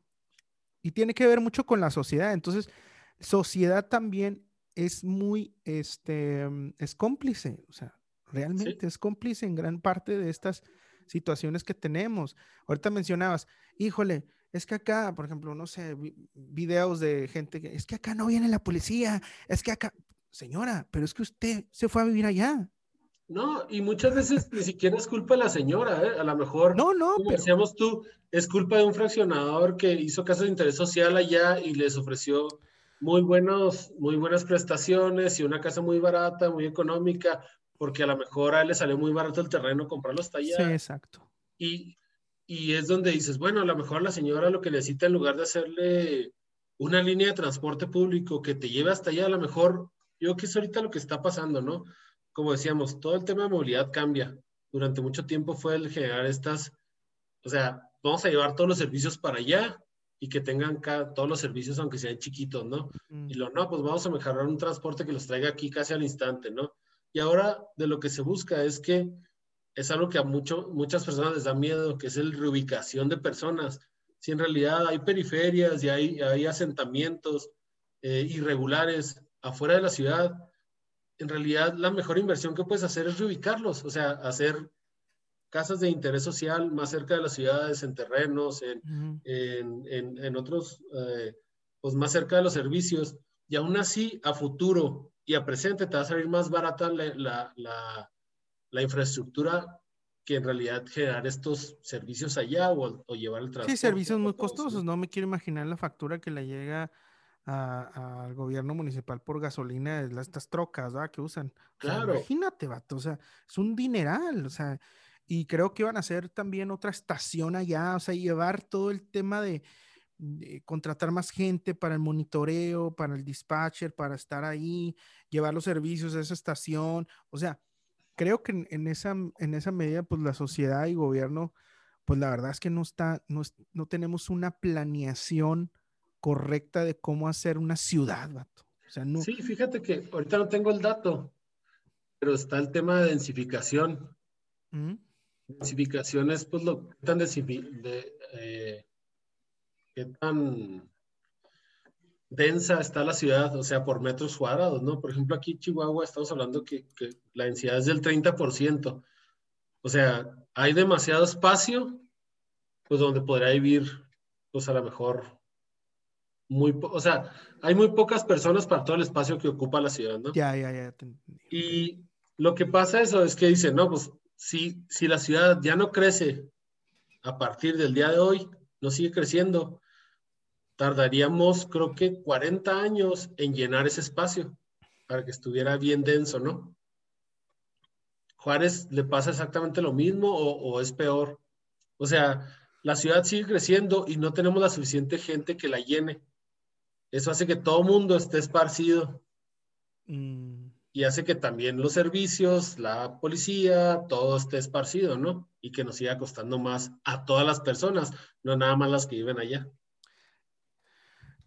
Y tiene que ver mucho con la sociedad. Entonces, sociedad también es muy, este, es cómplice. O sea, realmente es cómplice en gran parte de estas situaciones que tenemos. Ahorita mencionabas, híjole, es que acá, por ejemplo, no sé, videos de gente que, es que acá no viene la policía, es que acá, señora, pero es que usted se fue a vivir allá. No, y muchas veces ni siquiera es culpa de la señora, ¿eh? a lo mejor, no, no, como decíamos tú, es culpa de un fraccionador que hizo caso de interés social allá y les ofreció muy, buenos, muy buenas prestaciones y una casa muy barata, muy económica, porque a lo mejor a él le salió muy barato el terreno comprarlo hasta allá. Sí, exacto. Y, y es donde dices, bueno, a lo mejor la señora lo que necesita en lugar de hacerle una línea de transporte público que te lleve hasta allá, a lo mejor, yo creo que es ahorita lo que está pasando, ¿no? Como decíamos, todo el tema de movilidad cambia. Durante mucho tiempo fue el generar estas, o sea, vamos a llevar todos los servicios para allá y que tengan todos los servicios, aunque sean chiquitos, ¿no? Y lo, no, pues vamos a mejorar un transporte que los traiga aquí casi al instante, ¿no? Y ahora de lo que se busca es que es algo que a mucho, muchas personas les da miedo, que es el reubicación de personas. Si en realidad hay periferias y hay, hay asentamientos eh, irregulares afuera de la ciudad, en realidad la mejor inversión que puedes hacer es reubicarlos, o sea, hacer casas de interés social más cerca de las ciudades, en terrenos, en, en, en, otros, eh, pues más cerca de los servicios. Y aún así, a futuro y a presente te va a salir más barata la, la, la, infraestructura que en realidad generar estos servicios allá o, o llevar el transporte. Sí, servicios muy costosos. ¿no? me quiero imaginar la factura que le llega al gobierno municipal por gasolina estas trocas ¿verdad? que usan. Claro. imagínate, vato, o sea, es un dineral, o sea, y creo que iban a hacer también otra estación allá, o sea, llevar todo el tema de, contratar más gente para el monitoreo, para el dispatcher, para estar ahí, llevar los servicios a esa estación, o sea, creo que en, esa, en esa medida, pues la sociedad y gobierno, pues la verdad es que no está, no, no tenemos una planeación correcta de cómo hacer una ciudad, vato. O sea, no... Sí, fíjate que ahorita no tengo el dato, pero está el tema de densificación. ¿Mm? Densificación pues, lo tan de, eh, qué tan densa está la ciudad, o sea, por metros cuadrados, ¿no? Por ejemplo, aquí en Chihuahua estamos hablando que, la densidad es del 30%. O sea, hay demasiado espacio, pues donde podría vivir, pues a lo mejor, muy, o sea, hay muy pocas personas para todo el espacio que ocupa la ciudad, ¿no? Ya, ya, ya. Y lo que pasa eso es que dicen, no, pues si, si la ciudad ya no crece a partir del día de hoy, no sigue creciendo, tardaríamos creo que 40 años en llenar ese espacio para que estuviera bien denso, ¿no? Juárez le pasa exactamente lo mismo o, es peor. O sea, la ciudad sigue creciendo y no tenemos la suficiente gente que la llene. Eso hace que todo mundo esté esparcido. Mm y hace que también los servicios, la policía, todo esté esparcido, ¿no? Y que nos siga costando más a todas las personas, no nada más las que viven allá.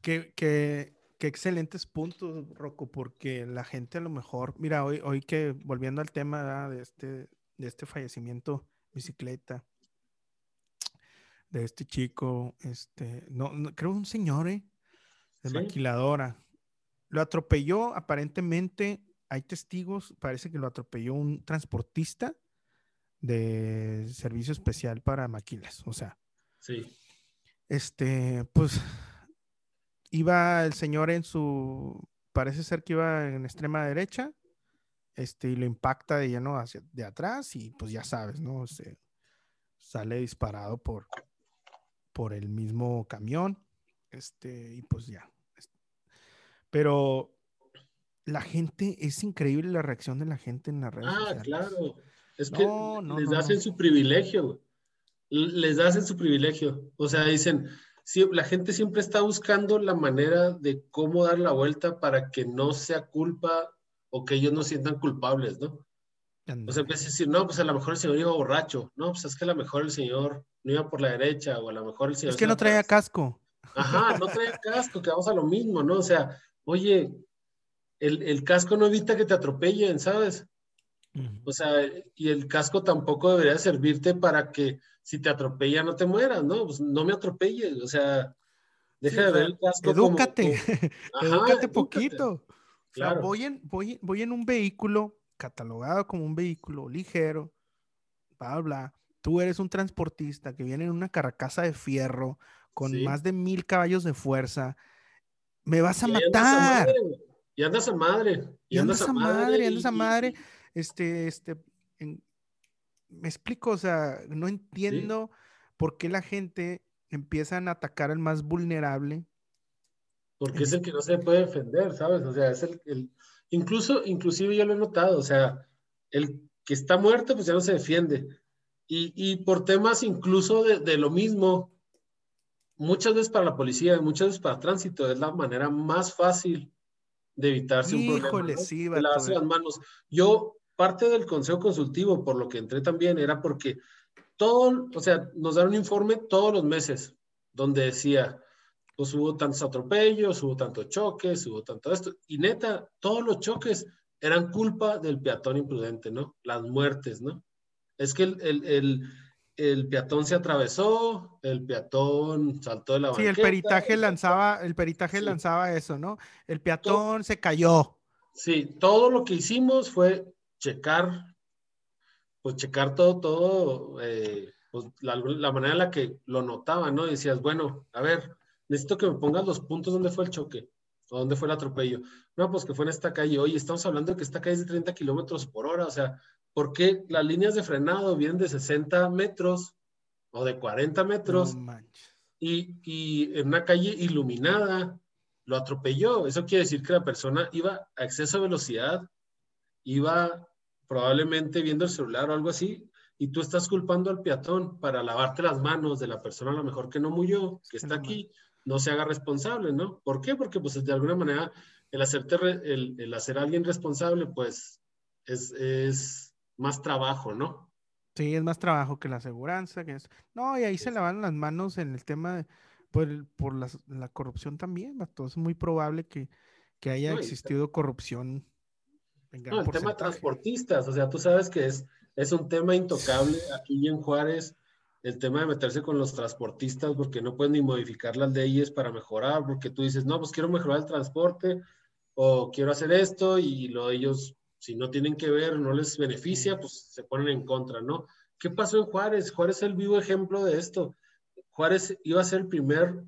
Qué, qué, qué excelentes puntos, Rocco, porque la gente a lo mejor, mira, hoy, hoy que volviendo al tema de este, de este fallecimiento, bicicleta, de este chico, este, no, creo un señor, ¿eh? De maquiladora. Lo atropelló aparentemente hay testigos, parece que lo atropelló un transportista de servicio especial para maquilas, o sea. Sí. Este, pues iba el señor en su, parece ser que iba en extrema derecha, este, y lo impacta de lleno hacia de atrás y pues ya sabes, ¿no? Se, sale disparado por, por el mismo camión, este, y pues ya. Pero la gente, es increíble la reacción de la gente en las redes ah, claro. Es que les hacen su privilegio. Les hacen su privilegio. O sea, dicen, la gente siempre está buscando la manera de cómo dar la vuelta para que no sea culpa o que ellos no sientan culpables, ¿no? O sea, empieza a decir, no, pues a lo mejor el señor iba borracho. No, pues es que a lo mejor el señor no iba por la derecha o a lo mejor el señor... Es que no traía casco. Ajá, no traía casco, que vamos a lo mismo, ¿no? O sea, oye, el, casco no evita que te atropellen, ¿sabes? O sea, y el casco tampoco debería servirte para que si te atropella no te mueras, ¿no? Pues no me atropelles, o sea, deja de ver el casco. <laughs> Edúcate, edúcate poquito. Claro. voy, en, voy, voy en un vehículo catalogado como un vehículo ligero, bla, bla. Tú eres un transportista que viene en una carcasa de fierro con más de mil caballos de fuerza. Me vas a matar. Y andas a madre. Y, andas, a madre, andas a madre. Este, este, me explico, o sea, no entiendo por qué la gente empiezan a atacar al más vulnerable. Porque es el que no se puede defender, ¿sabes? O sea, es el, incluso, inclusive yo lo he notado, o sea, el que está muerto, pues ya no se defiende. Y, y por temas incluso de, de, lo mismo, muchas veces para la policía, muchas veces para tránsito, es la manera más fácil de evitarse un problema. ¿no? sí, las manos. Yo, parte del consejo consultivo, por lo que entré también, era porque todo, o sea, nos dan un informe todos los meses, donde decía, pues hubo tantos atropellos, hubo tantos choques, hubo tanto esto, y neta, todos los choques eran culpa del peatón imprudente, ¿no? Las muertes, ¿no? Es que el, el, el el peatón se atravesó, el peatón saltó de la banqueta. Sí, el peritaje lanzaba, el peritaje lanzaba eso, ¿no? El peatón se cayó. Sí, todo lo que hicimos fue checar, pues checar todo, todo, eh, pues la, la, manera en la que lo notaba, ¿no? decías, bueno, a ver, necesito que me pongas los puntos donde fue el choque o dónde fue el atropello. No, pues que fue en esta calle. Oye, estamos hablando de que esta calle es de 30 kilómetros por hora, o sea, ¿por qué las líneas de frenado vienen de 60 metros o de 40 metros? y, y en una calle iluminada lo atropelló. Eso quiere decir que la persona iba a exceso de velocidad, iba probablemente viendo el celular o algo así, y tú estás culpando al peatón para lavarte las manos de la persona a lo mejor que no murió, que está aquí, no se haga responsable, ¿no? ¿Por qué? Porque pues de alguna manera el, hacerte el, el hacer a alguien responsable, pues es, es, más trabajo, ¿no? Sí, es más trabajo que la aseguranza, que es... No, y ahí se lavan las manos en el tema de por, por la, la, corrupción también, Es muy probable que, que haya existido corrupción. En gran no, el tema de transportistas, o sea, tú sabes que es, es un tema intocable aquí en Juárez, el tema de meterse con los transportistas porque no pueden ni modificar las leyes para mejorar, porque tú dices, no, pues quiero mejorar el transporte o quiero hacer esto y lo ellos, si no tienen que ver, no les beneficia, pues se ponen en contra, ¿no? ¿Qué pasó en Juárez? Juárez es el vivo ejemplo de esto. Juárez iba a ser el primer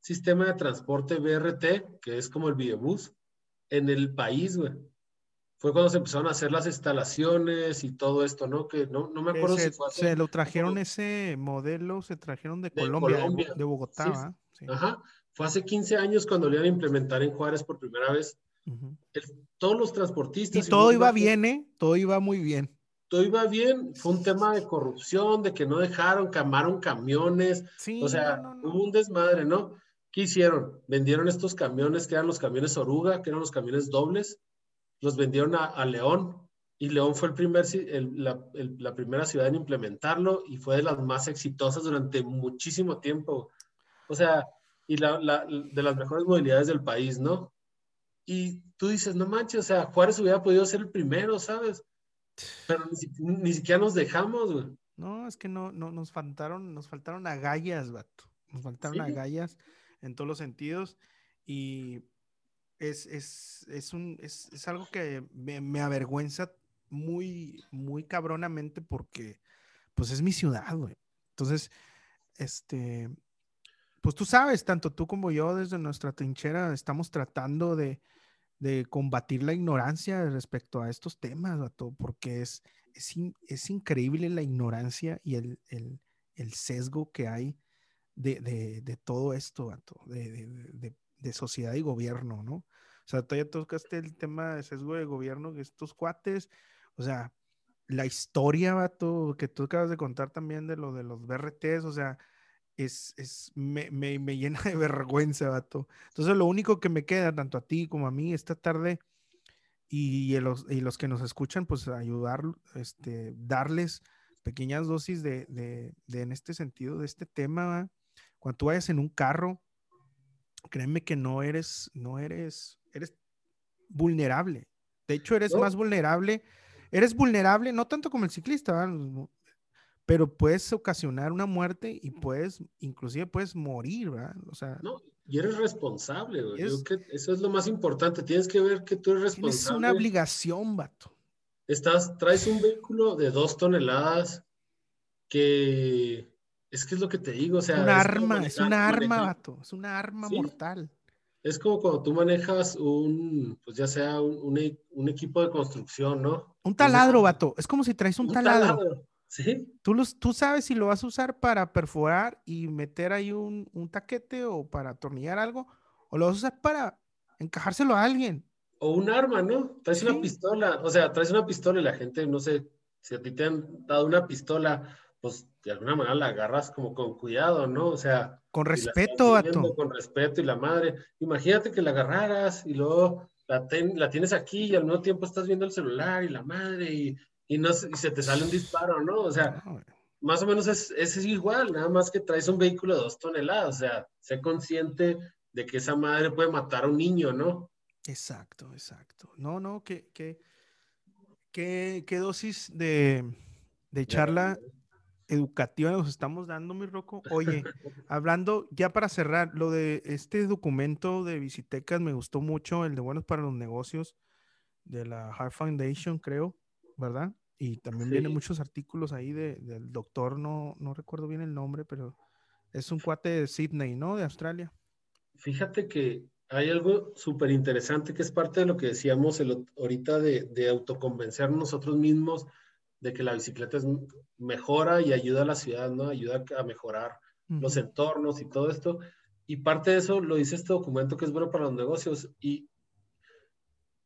sistema de transporte BRT, que es como el videobús, en el país, güey. Fue cuando se empezaron a hacer las instalaciones y todo esto, ¿no? Que no, no me acuerdo se, si fue Se lo trajeron ese modelo, se trajeron de, Colombia, De, Bogotá, sí, Ajá. Fue hace 15 años cuando lo iban a implementar en Juárez por primera vez. Todos los transportistas. Y todo iba bien, ¿eh? Todo iba muy bien todo iba bien, fue un tema de corrupción, de que no dejaron, quemaron camiones, o sea, hubo un desmadre, ¿no? ¿Qué hicieron? Vendieron estos camiones que eran los camiones oruga, que eran los camiones dobles, los vendieron a, León, y León fue el primer, la, primera ciudad en implementarlo y fue de las más exitosas durante muchísimo tiempo. O sea, y la, de las mejores movilidades del país, ¿no? Y tú dices, no manches, o sea, Juárez hubiera podido ser el primero, ¿sabes? Pero ni, siquiera nos dejamos, güey. No, es que no, no, nos faltaron, nos faltaron agallas, vato. Nos faltaron agallas en todos los sentidos. Y es, es, es, un, es, es algo que me, me, avergüenza muy, muy cabronamente porque, pues es mi ciudad, güey. Entonces, este, pues tú sabes, tanto tú como yo desde nuestra trinchera estamos tratando de, de combatir la ignorancia respecto a estos temas, porque es, es, increíble la ignorancia y el, sesgo que hay de, todo esto, de, sociedad y gobierno, ¿no? O sea, ya tocaste el tema de sesgo de gobierno, de estos cuates, o sea, la historia, vato, que tú acabas de contar también de lo de los BRTs, o sea, es, es me, me, me, llena de vergüenza, vato. Entonces, lo único que me queda, tanto a ti como a mí, esta tarde, y, los, y los que nos escuchan, pues ayudar, este, darles pequeñas dosis de, de, de en este sentido, de este tema. Cuando tú vayas en un carro, créeme que no eres, no eres, eres vulnerable. De hecho, eres más vulnerable. Eres vulnerable, no tanto como el ciclista, pero puedes ocasionar una muerte y puedes, inclusive puedes morir, ¿verdad? O sea, no, y eres responsable, güey. eso es lo más importante. Tienes que ver que tú eres responsable. Es una obligación, vato. Estás, traes un vehículo de dos toneladas que es que es lo que te digo, o sea. Un arma, es una arma, vato. Es una arma mortal. Es como cuando tú manejas un, pues ya sea un, un, equipo de construcción, ¿no? Un taladro, vato. Es como si traes un, taladro. Tú, los, tú sabes si lo vas a usar para perforar y meter ahí un, un taquete o para atornillar algo, o lo vas a usar para encajárselo a alguien. O un arma, ¿no? Traes una pistola, o sea, traes una pistola y la gente, no sé, si a ti te han dado una pistola, pues de alguna manera la agarras como con cuidado, ¿no? O sea. Con respeto, todo. Con respeto y la madre. Imagínate que la agarraras y luego la, la tienes aquí y al mismo tiempo estás viendo el celular y la madre y y, no, y se te sale un disparo, ¿no? O sea, más o menos es, es, igual, nada más que traes un vehículo de dos toneladas, o sea, sé consciente de que esa madre puede matar a un niño, ¿no? Exacto, exacto. No, no, qué, qué, qué, qué dosis de, de charla educativa nos estamos dando, mi Roco. Oye, <laughs> hablando ya para cerrar, lo de este documento de Visitecas me gustó mucho, el de Buenos para los Negocios de la Heart Foundation, creo, ¿verdad? Y también vienen muchos artículos ahí de, del doctor, no, no recuerdo bien el nombre, pero es un cuate de Sydney, ¿no? De Australia. Fíjate que hay algo súper interesante que es parte de lo que decíamos el, ahorita de, de autoconvencer nosotros mismos de que la bicicleta es, mejora y ayuda a la ciudad, ¿no? Ayuda a mejorar los entornos y todo esto. Y parte de eso lo dice este documento que es bueno para los negocios y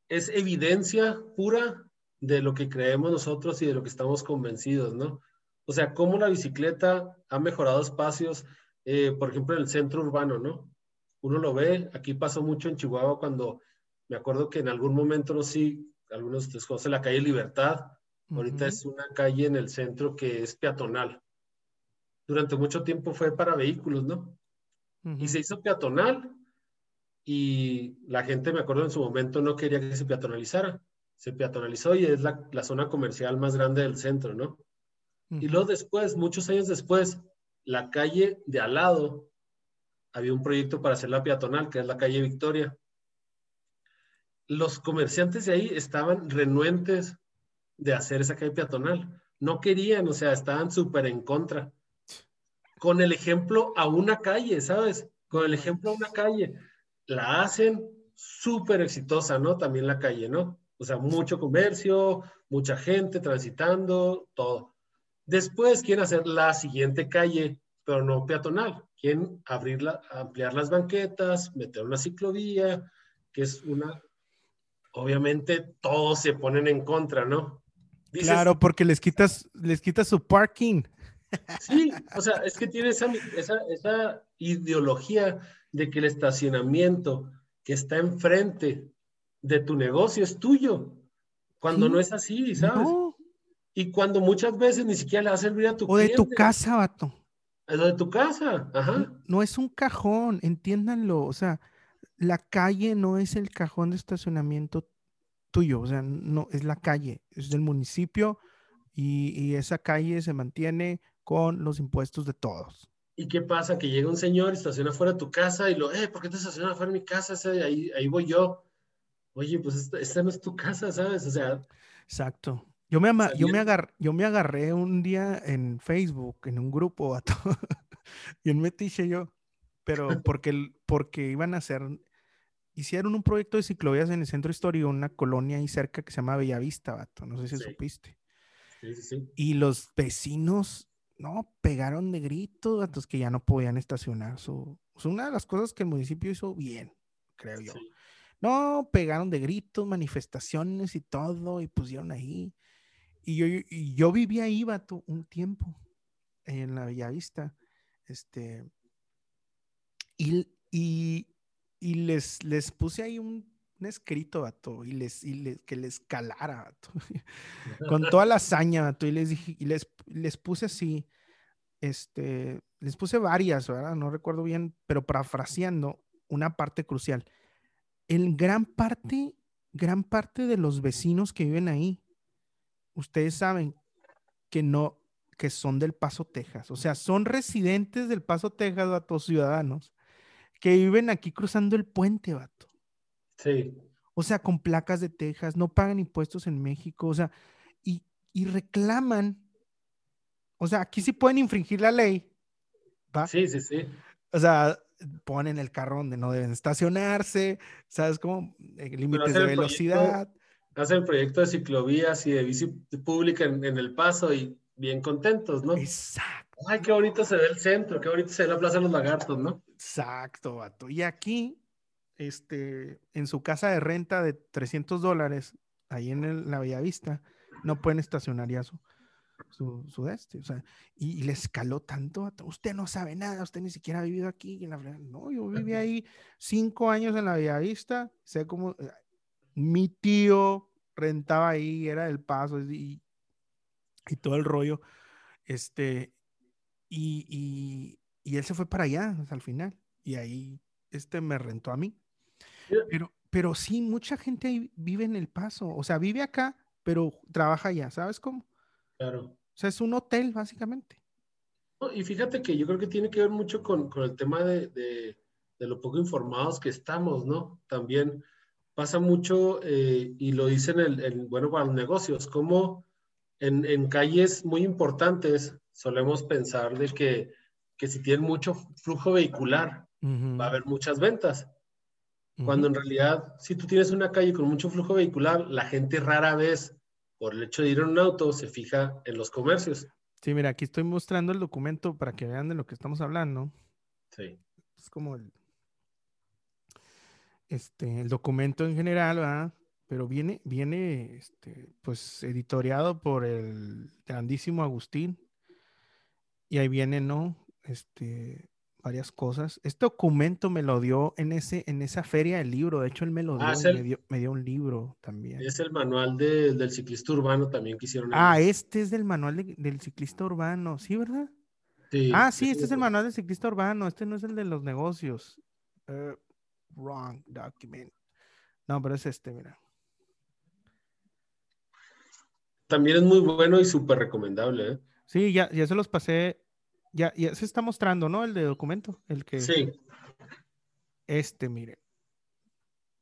es evidencia pura de lo que creemos nosotros y de lo que estamos convencidos, ¿no? O sea, cómo la bicicleta ha mejorado espacios, eh, por ejemplo, en el centro urbano, ¿no? Uno lo ve, aquí pasó mucho en Chihuahua cuando me acuerdo que en algún momento, no sé, algunos de ustedes la calle Libertad, ahorita es una calle en el centro que es peatonal. Durante mucho tiempo fue para vehículos, ¿no? Y se hizo peatonal y la gente, me acuerdo en su momento, no quería que se peatonalizara. Se peatonalizó y es la, la zona comercial más grande del centro, ¿no? Y luego después, muchos años después, la calle de al lado, había un proyecto para hacer la peatonal, que es la calle Victoria. Los comerciantes de ahí estaban renuentes de hacer esa calle peatonal. No querían, o sea, estaban súper en contra. Con el ejemplo a una calle, ¿sabes? Con el ejemplo a una calle la hacen súper exitosa, ¿no? También la calle, ¿no? O sea, mucho comercio, mucha gente transitando, todo. Después quieren hacer la siguiente calle, pero no peatonal. Quieren abrirla, ampliar las banquetas, meter una ciclovía, que es una... Obviamente todos se ponen en contra, ¿no? claro, porque les quitas, les quitas su parking. Sí, o sea, es que tiene esa, esa, esa ideología de que el estacionamiento que está enfrente de tu negocio es tuyo, cuando no es así, ¿sabes? Y cuando muchas veces ni siquiera le vas a servir a tu O de tu casa, vato. O de tu casa, ajá. No es un cajón, entiéndanlo. O sea, la calle no es el cajón de estacionamiento tuyo, o sea, no, es la calle, es del municipio y, y esa calle se mantiene con los impuestos de todos. ¿Y qué pasa? Que llega un señor, estaciona fuera de tu casa y lo, eh, ¿por qué te estacionas fuera de mi casa? ahí, ahí voy yo. Oye, pues esta, no es tu casa, ¿sabes? O sea. Exacto. Yo me, yo, me yo me agarré un día en Facebook, en un grupo, a <laughs> todo, y en metiche yo, pero porque, porque iban a hacer, hicieron un proyecto de ciclovías en el centro histórico, una colonia ahí cerca que se llama Bellavista, vato, no sé si supiste. Sí, sí, sí. Y los vecinos no, pegaron de gritos, a los que ya no podían estacionar. Su, una de las cosas que el municipio hizo bien, creo yo. No, pegaron de gritos, manifestaciones y todo, y pusieron ahí. Y yo, y yo vivía ahí, vato, un tiempo, en la Bellavista. Este, y, y, y les, les puse ahí un, escrito, vato, y les, y les, que les calara, vato. <laughs> con toda la hazaña, vato, y les dije, y les, les puse así, este, les puse varias, ¿verdad? No recuerdo bien, pero parafraseando una parte crucial. En gran parte, gran parte de los vecinos que viven ahí, ustedes saben que no, que son del Paso, Texas. O sea, son residentes del Paso, Texas, vatos ciudadanos, que viven aquí cruzando el puente, vato. Sí. O sea, con placas de Texas, no pagan impuestos en México, o sea, y, y reclaman. O sea, aquí sí pueden infringir la ley. ¿va? Sí, sí, sí. O sea, ponen el carro donde no deben estacionarse, ¿sabes cómo? Eh, límites de velocidad. Hacen el proyecto de ciclovías y de bici pública en, en, el paso y bien contentos, ¿no? Exacto. Ay, qué bonito se ve el centro, qué bonito se ve la Plaza de los Lagartos, ¿no? Exacto, vato. Y aquí este, en su casa de renta de 300 dólares, ahí en la Bellavista, no pueden estacionar ya su, su, este, o sea, y, le escaló tanto, usted no sabe nada, usted ni siquiera ha vivido aquí, en la, no, yo viví ahí cinco años en la Bellavista, sé cómo, eh, mi tío rentaba ahí, era el paso y, y todo el rollo, este, y, y, y él se fue para allá al final, y ahí este me rentó a mí. Pero, pero sí, mucha gente vive en El Paso, o sea, vive acá, pero trabaja allá, ¿sabes cómo? Claro. O sea, es un hotel, básicamente. y fíjate que yo creo que tiene que ver mucho con, con el tema de, de, de, lo poco informados que estamos, ¿no? También, pasa mucho, eh, y lo dicen, el, bueno, para los negocios, como en, en, calles muy importantes solemos pensar de que, que si tienen mucho flujo vehicular, va a haber muchas ventas. Cuando en realidad, si tú tienes una calle con mucho flujo vehicular, la gente rara vez, por el hecho de ir en un auto, se fija en los comercios. Sí, mira, aquí estoy mostrando el documento para que vean de lo que estamos hablando. Sí. Es como el, este, el documento en general, ¿verdad? Pero viene, viene, este, pues, editoriado por el grandísimo Agustín. Y ahí viene, ¿no? Este, varias cosas. Este documento me lo dio en, ese, en esa feria del libro. De hecho, él me lo ah, dio, me, dio un libro también. Es el manual del ciclista urbano también que hicieron. Ah, este es del manual del ciclista urbano, ¿sí, verdad? Sí. Ah, sí, este es el manual del ciclista urbano. Este no es el de los negocios. Uh, wrong document. No, pero es este, mira. También es muy bueno y súper recomendable. ¿eh? Sí, ya, ya se los pasé ya, ya se está mostrando, ¿no? El de documento. El que. Sí. Este, mire.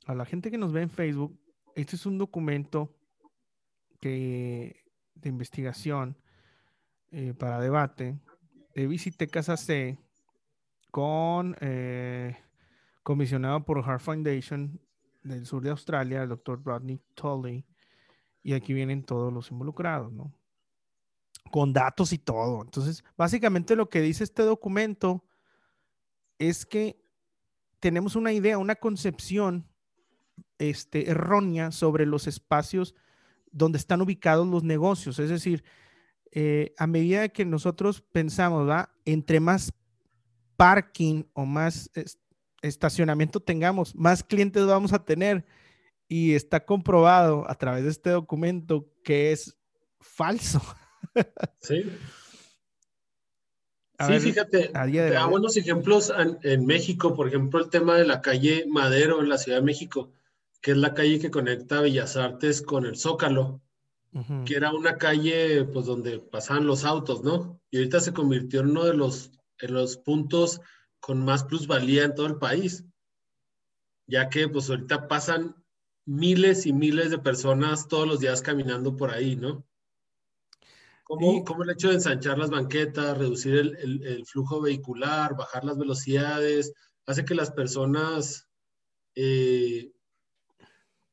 A la gente que nos ve en Facebook, este es un documento que, de investigación eh, para debate de Visite Casa C con eh, comisionado por Heart Foundation del sur de Australia, el doctor Rodney Tolley, y aquí vienen todos los involucrados, ¿no? Con datos y todo. Entonces, básicamente lo que dice este documento es que tenemos una idea, una concepción este, errónea sobre los espacios donde están ubicados los negocios. Es decir, eh, a medida que nosotros pensamos, ¿va? entre más parking o más estacionamiento tengamos, más clientes vamos a tener. Y está comprobado a través de este documento que es falso. <laughs> Sí. sí, fíjate, a buenos ejemplos en, México, por ejemplo, el tema de la calle Madero en la Ciudad de México, que es la calle que conecta Bellas Artes con el Zócalo, que era una calle pues donde pasaban los autos, ¿no? Y ahorita se convirtió en uno de los, en los puntos con más plusvalía en todo el país, ya que pues ahorita pasan miles y miles de personas todos los días caminando por ahí, ¿no? ¿Cómo, el hecho de ensanchar las banquetas, reducir el, flujo vehicular, bajar las velocidades, hace que las personas eh,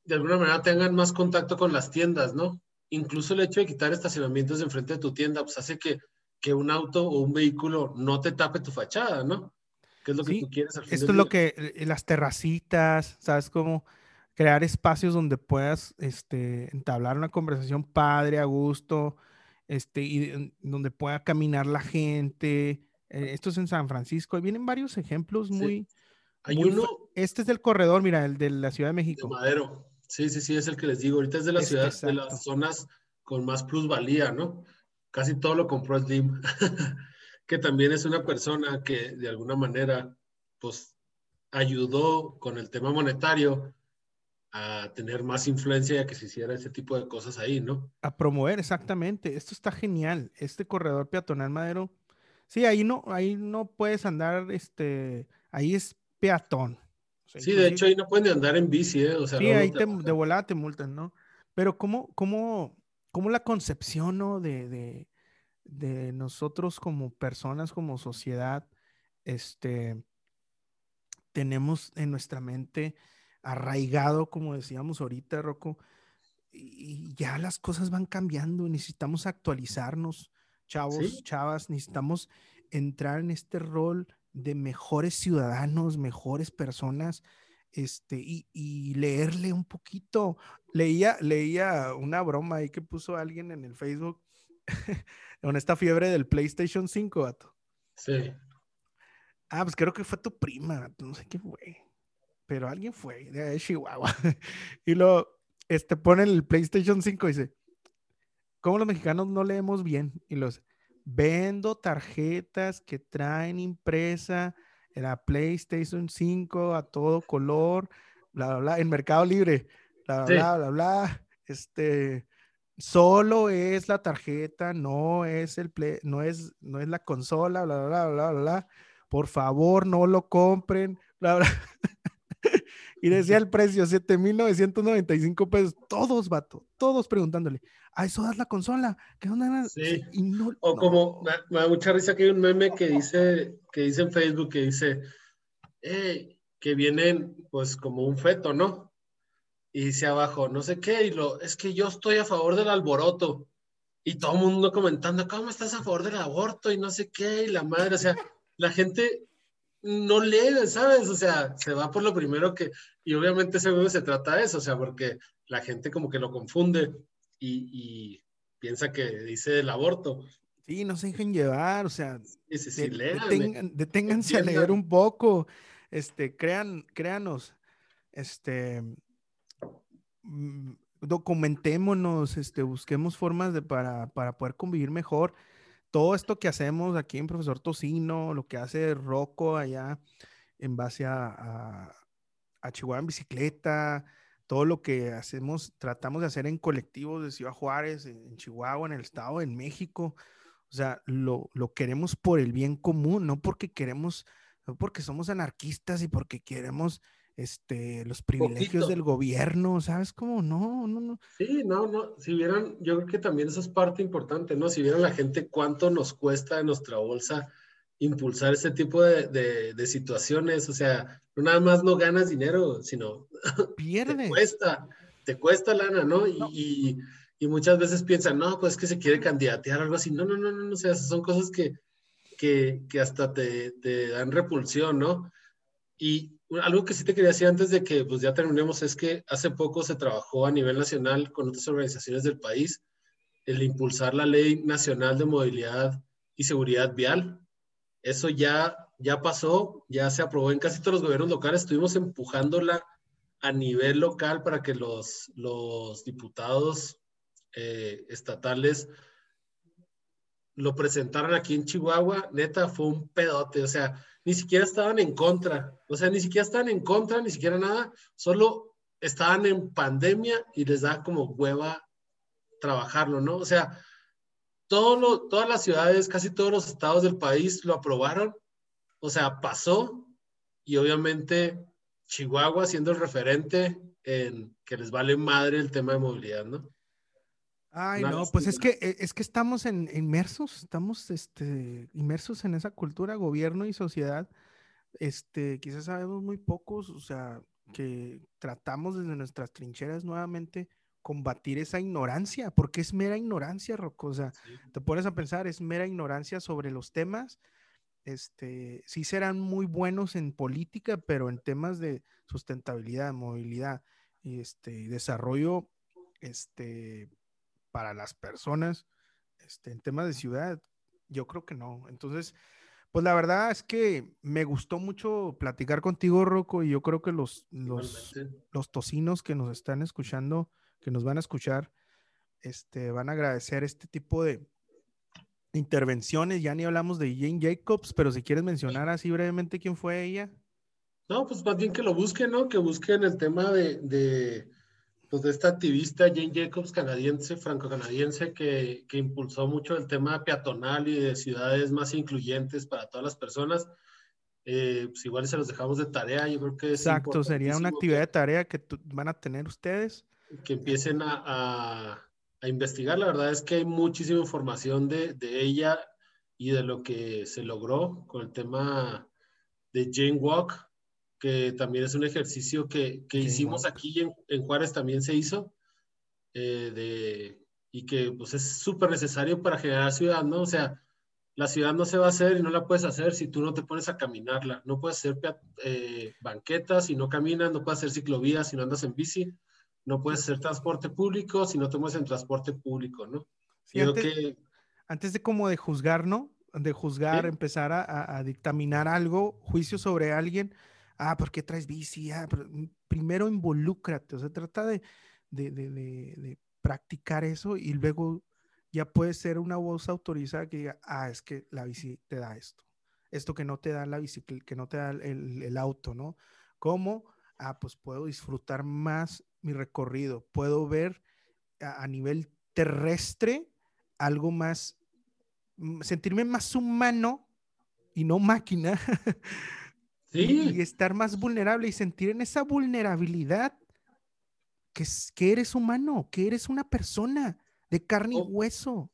de alguna manera tengan más contacto con las tiendas, ¿no? Incluso el hecho de quitar estacionamientos enfrente de tu tienda, pues hace que, que un auto o un vehículo no te tape tu fachada, ¿no? ¿Qué es lo que tú quieres al Esto es lo que, eh, las terracitas, ¿sabes cómo? Crear espacios donde puedas este, entablar una conversación padre, a gusto, este, y donde pueda caminar la gente. Eh, esto es en San Francisco. Vienen varios ejemplos muy... Hay uno... Este es del corredor, mira, el de la Ciudad de México. De Madero. Sí, sí, sí, es el que les digo. Ahorita es de la ciudad, de las zonas con más plusvalía, ¿no? Casi todo lo compró Slim, <laughs> que también es una persona que de alguna manera, pues, ayudó con el tema monetario a tener más influencia y que se hiciera ese tipo de cosas ahí, ¿no? A promover, exactamente. Esto está genial. Este corredor peatonal madero. Sí, ahí no, ahí no puedes andar, este, ahí es peatón. sí, de hecho ahí no pueden andar en bici, ¿eh? O sea, sí, ahí de volada te multan, ¿no? Pero cómo, cómo, cómo la concepción, ¿no? De, de, de nosotros como personas, como sociedad, este, tenemos en nuestra mente arraigado, como decíamos ahorita, Rocco, y ya las cosas van cambiando, necesitamos actualizarnos, chavos, chavas, necesitamos entrar en este rol de mejores ciudadanos, mejores personas, este, y, leerle un poquito. Leía, leía una broma ahí que puso alguien en el Facebook <laughs> con esta fiebre del PlayStation 5, vato. Sí. Ah, pues creo que fue tu prima, no sé qué fue pero alguien fue de Chihuahua. y lo este, pone el PlayStation 5 y dice, ¿cómo los mexicanos no leemos bien? Y los, vendo tarjetas que traen impresa en la PlayStation 5 a todo color, bla, bla, bla, en Mercado Libre, bla, bla, bla, bla, este, solo es la tarjeta, no es el play, no es, no es la consola, bla, bla, bla, bla, bla, por favor no lo compren, bla, bla. Y decía el precio, 7,995 pesos. Todos, vato, todos preguntándole, ¿a eso das la consola? ¿Qué onda? Sí. o como, me, da mucha risa que hay un meme que dice, que dice en Facebook, que dice, eh, que vienen pues como un feto, ¿no? Y dice abajo, no sé qué, y lo, es que yo estoy a favor del alboroto. Y todo el mundo comentando, ¿cómo estás a favor del aborto? Y no sé qué, y la madre, o sea, la gente no lee, ¿sabes? O sea, se va por lo primero que, y obviamente ese se trata de eso, o sea, porque la gente como que lo confunde y, piensa que dice el aborto. Sí, no se dejen llevar, o sea, deténganse a leer un poco, este, crean, créanos, este, mm, documentémonos, este, busquemos formas de, para, para poder convivir mejor. Todo esto que hacemos aquí en Profesor Tocino, lo que hace Rocco allá en base a, Chihuahua en bicicleta, todo lo que hacemos, tratamos de hacer en colectivos de Ciudad Juárez, en Chihuahua, en el Estado, en México. O sea, lo, lo queremos por el bien común, no porque queremos, no porque somos anarquistas y porque queremos este, los privilegios del gobierno, ¿sabes cómo? No, no, no. Sí, no, no, si vieran, yo creo que también eso es parte importante, ¿no? Si vieran la gente cuánto nos cuesta en nuestra bolsa impulsar ese tipo de, de, situaciones, o sea, no nada más no ganas dinero, sino <laughs> pierdes. te cuesta, te cuesta lana, ¿no? Y, y, muchas veces piensan, no, pues que se quiere candidatear o algo así, no, no, no, no, o sea, son cosas que, que, que hasta te, te dan repulsión, ¿no? Y algo que sí te quería decir antes de que pues ya terminemos es que hace poco se trabajó a nivel nacional con otras organizaciones del país el impulsar la Ley Nacional de Movilidad y Seguridad Vial. Eso ya, ya pasó, ya se aprobó en casi todos los gobiernos locales. Estuvimos empujándola a nivel local para que los, los diputados eh, estatales lo presentaran aquí en Chihuahua. Neta, fue un pedote. O sea, ni siquiera estaban en contra, o sea, ni siquiera estaban en contra, ni siquiera nada, solo estaban en pandemia y les da como hueva trabajarlo, ¿no? O sea, todo todas las ciudades, casi todos los estados del país lo aprobaron, o sea, pasó y obviamente Chihuahua siendo el referente en que les vale madre el tema de movilidad, ¿no? Ay, no, pues es que, e, es que estamos en, inmersos, estamos este, inmersos en esa cultura, gobierno y sociedad. Este, quizás sabemos muy pocos, o sea, que tratamos desde nuestras trincheras nuevamente combatir esa ignorancia, porque es mera ignorancia, Rocco. O sea, te pones a pensar, es mera ignorancia sobre los temas. Este, sí serán muy buenos en política, pero en temas de sustentabilidad, movilidad y este, desarrollo, este, para las personas este, en temas de ciudad, yo creo que no. Entonces, pues la verdad es que me gustó mucho platicar contigo, Rocco, y yo creo que los, los, los tocinos que nos están escuchando, que nos van a escuchar, este, van a agradecer este tipo de intervenciones. Ya ni hablamos de Jane Jacobs, pero si quieres mencionar así brevemente quién fue ella. No, pues más bien que lo busquen, ¿no? Que busquen el tema de pues, de esta activista Jane Jacobs, canadiense, franco-canadiense, que, que, impulsó mucho el tema peatonal y de ciudades más incluyentes para todas las personas. Eh, pues igual se los dejamos de tarea, yo creo que es Exacto, sería una actividad de tarea que van a tener ustedes. Que empiecen a, a, a, investigar, la verdad es que hay muchísima información de, de ella y de lo que se logró con el tema de Jane Walk, que también es un ejercicio que, que hicimos aquí en, en, Juárez, también se hizo, eh, de, y que pues es súper necesario para generar ciudad, ¿no? O sea, la ciudad no se va a hacer y no la puedes hacer si tú no te pones a caminarla. No puedes hacer eh, banquetas si no caminas, no puedes hacer ciclovías si no andas en bici, no puedes hacer transporte público si no mueves en transporte público, ¿no? antes, que... antes de como de juzgar, ¿no? De juzgar, empezar a, a, dictaminar algo, juicio sobre alguien, ah, ¿por qué traes bici? Ah, primero involúcrate, o sea, trata de, de, de, de, practicar eso y luego ya puede ser una voz autorizada que diga, ah, es que la bici te da esto, esto que no te da la bicicleta, que no te da el, el auto, ¿no? ¿Cómo? Ah, pues puedo disfrutar más mi recorrido, puedo ver a, a nivel terrestre algo más, sentirme más humano y no máquina <laughs> Y, estar más vulnerable y sentir en esa vulnerabilidad que, que eres humano, que eres una persona de carne y oh. hueso.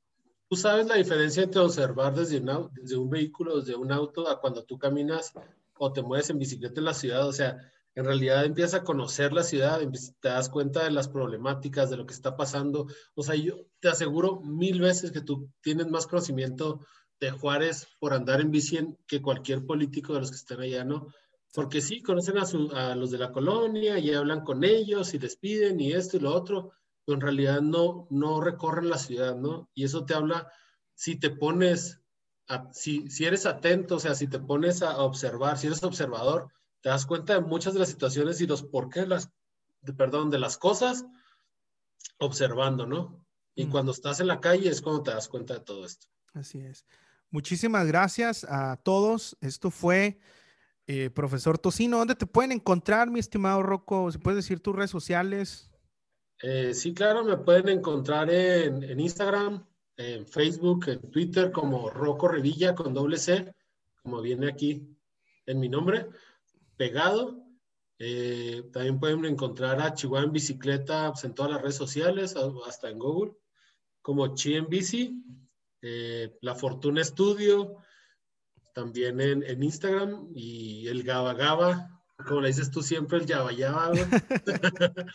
Tú sabes la diferencia entre observar desde, desde un vehículo, desde un auto, a cuando tú caminas o te mueves en bicicleta en la ciudad. O sea, en realidad empiezas a conocer la ciudad, te das cuenta de las problemáticas, de lo que está pasando. O sea, yo te aseguro mil veces que tú tienes más conocimiento de Juárez por andar en bici que cualquier político de los que están allá, ¿no? Porque sí, conocen a, los de la colonia y hablan con ellos y les piden y esto y lo otro, pero en realidad no, no recorren la ciudad, ¿no? Y eso te habla, si te pones, si, si eres atento, o sea, si te pones a observar, si eres observador, te das cuenta de muchas de las situaciones y los por qué las, perdón, de las cosas observando, ¿no? Y mm. cuando estás en la calle es cuando te das cuenta de todo esto. Así es. Muchísimas gracias a todos. Esto fue eh, Profesor Tocino. ¿Dónde te pueden encontrar, mi estimado Rocco? ¿Se puedes decir tus redes sociales? Eh, sí, claro, me pueden encontrar en, en, Instagram, en Facebook, en Twitter como Rocco Revilla con doble C, como viene aquí en mi nombre pegado. Eh, también pueden encontrar a Chihuahua en bicicleta pues, en todas las redes sociales, hasta en Google, como Chi en bici, eh, La Fortuna Studio, también en, Instagram y el Gaba Gaba, como le dices tú siempre, el Yaba Yaba. <laughs>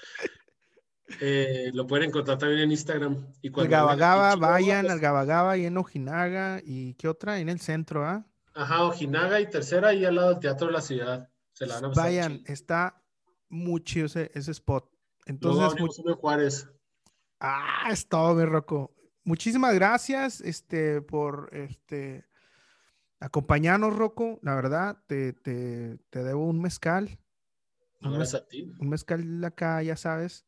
Eh, lo pueden encontrar también en Instagram. Y el Gaba Gaba, vayan al Gaba Gaba y en Ojinaga y ¿qué otra? En el centro, ¿ah? Ajá, Ojinaga y tercera y al lado del Teatro de la Ciudad. Vayan, está muy chido ese, spot. Entonces, Juárez. Ah, es todo, mi Rocco. Muchísimas gracias este, por este, acompañarnos, Rocco. La verdad, te, te, debo un mezcal. Un, a ti. un mezcal acá, ya sabes.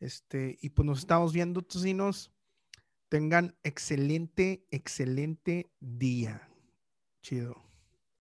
Este, y pues nos estamos viendo, tocinos. Tengan excelente, excelente día. Chido.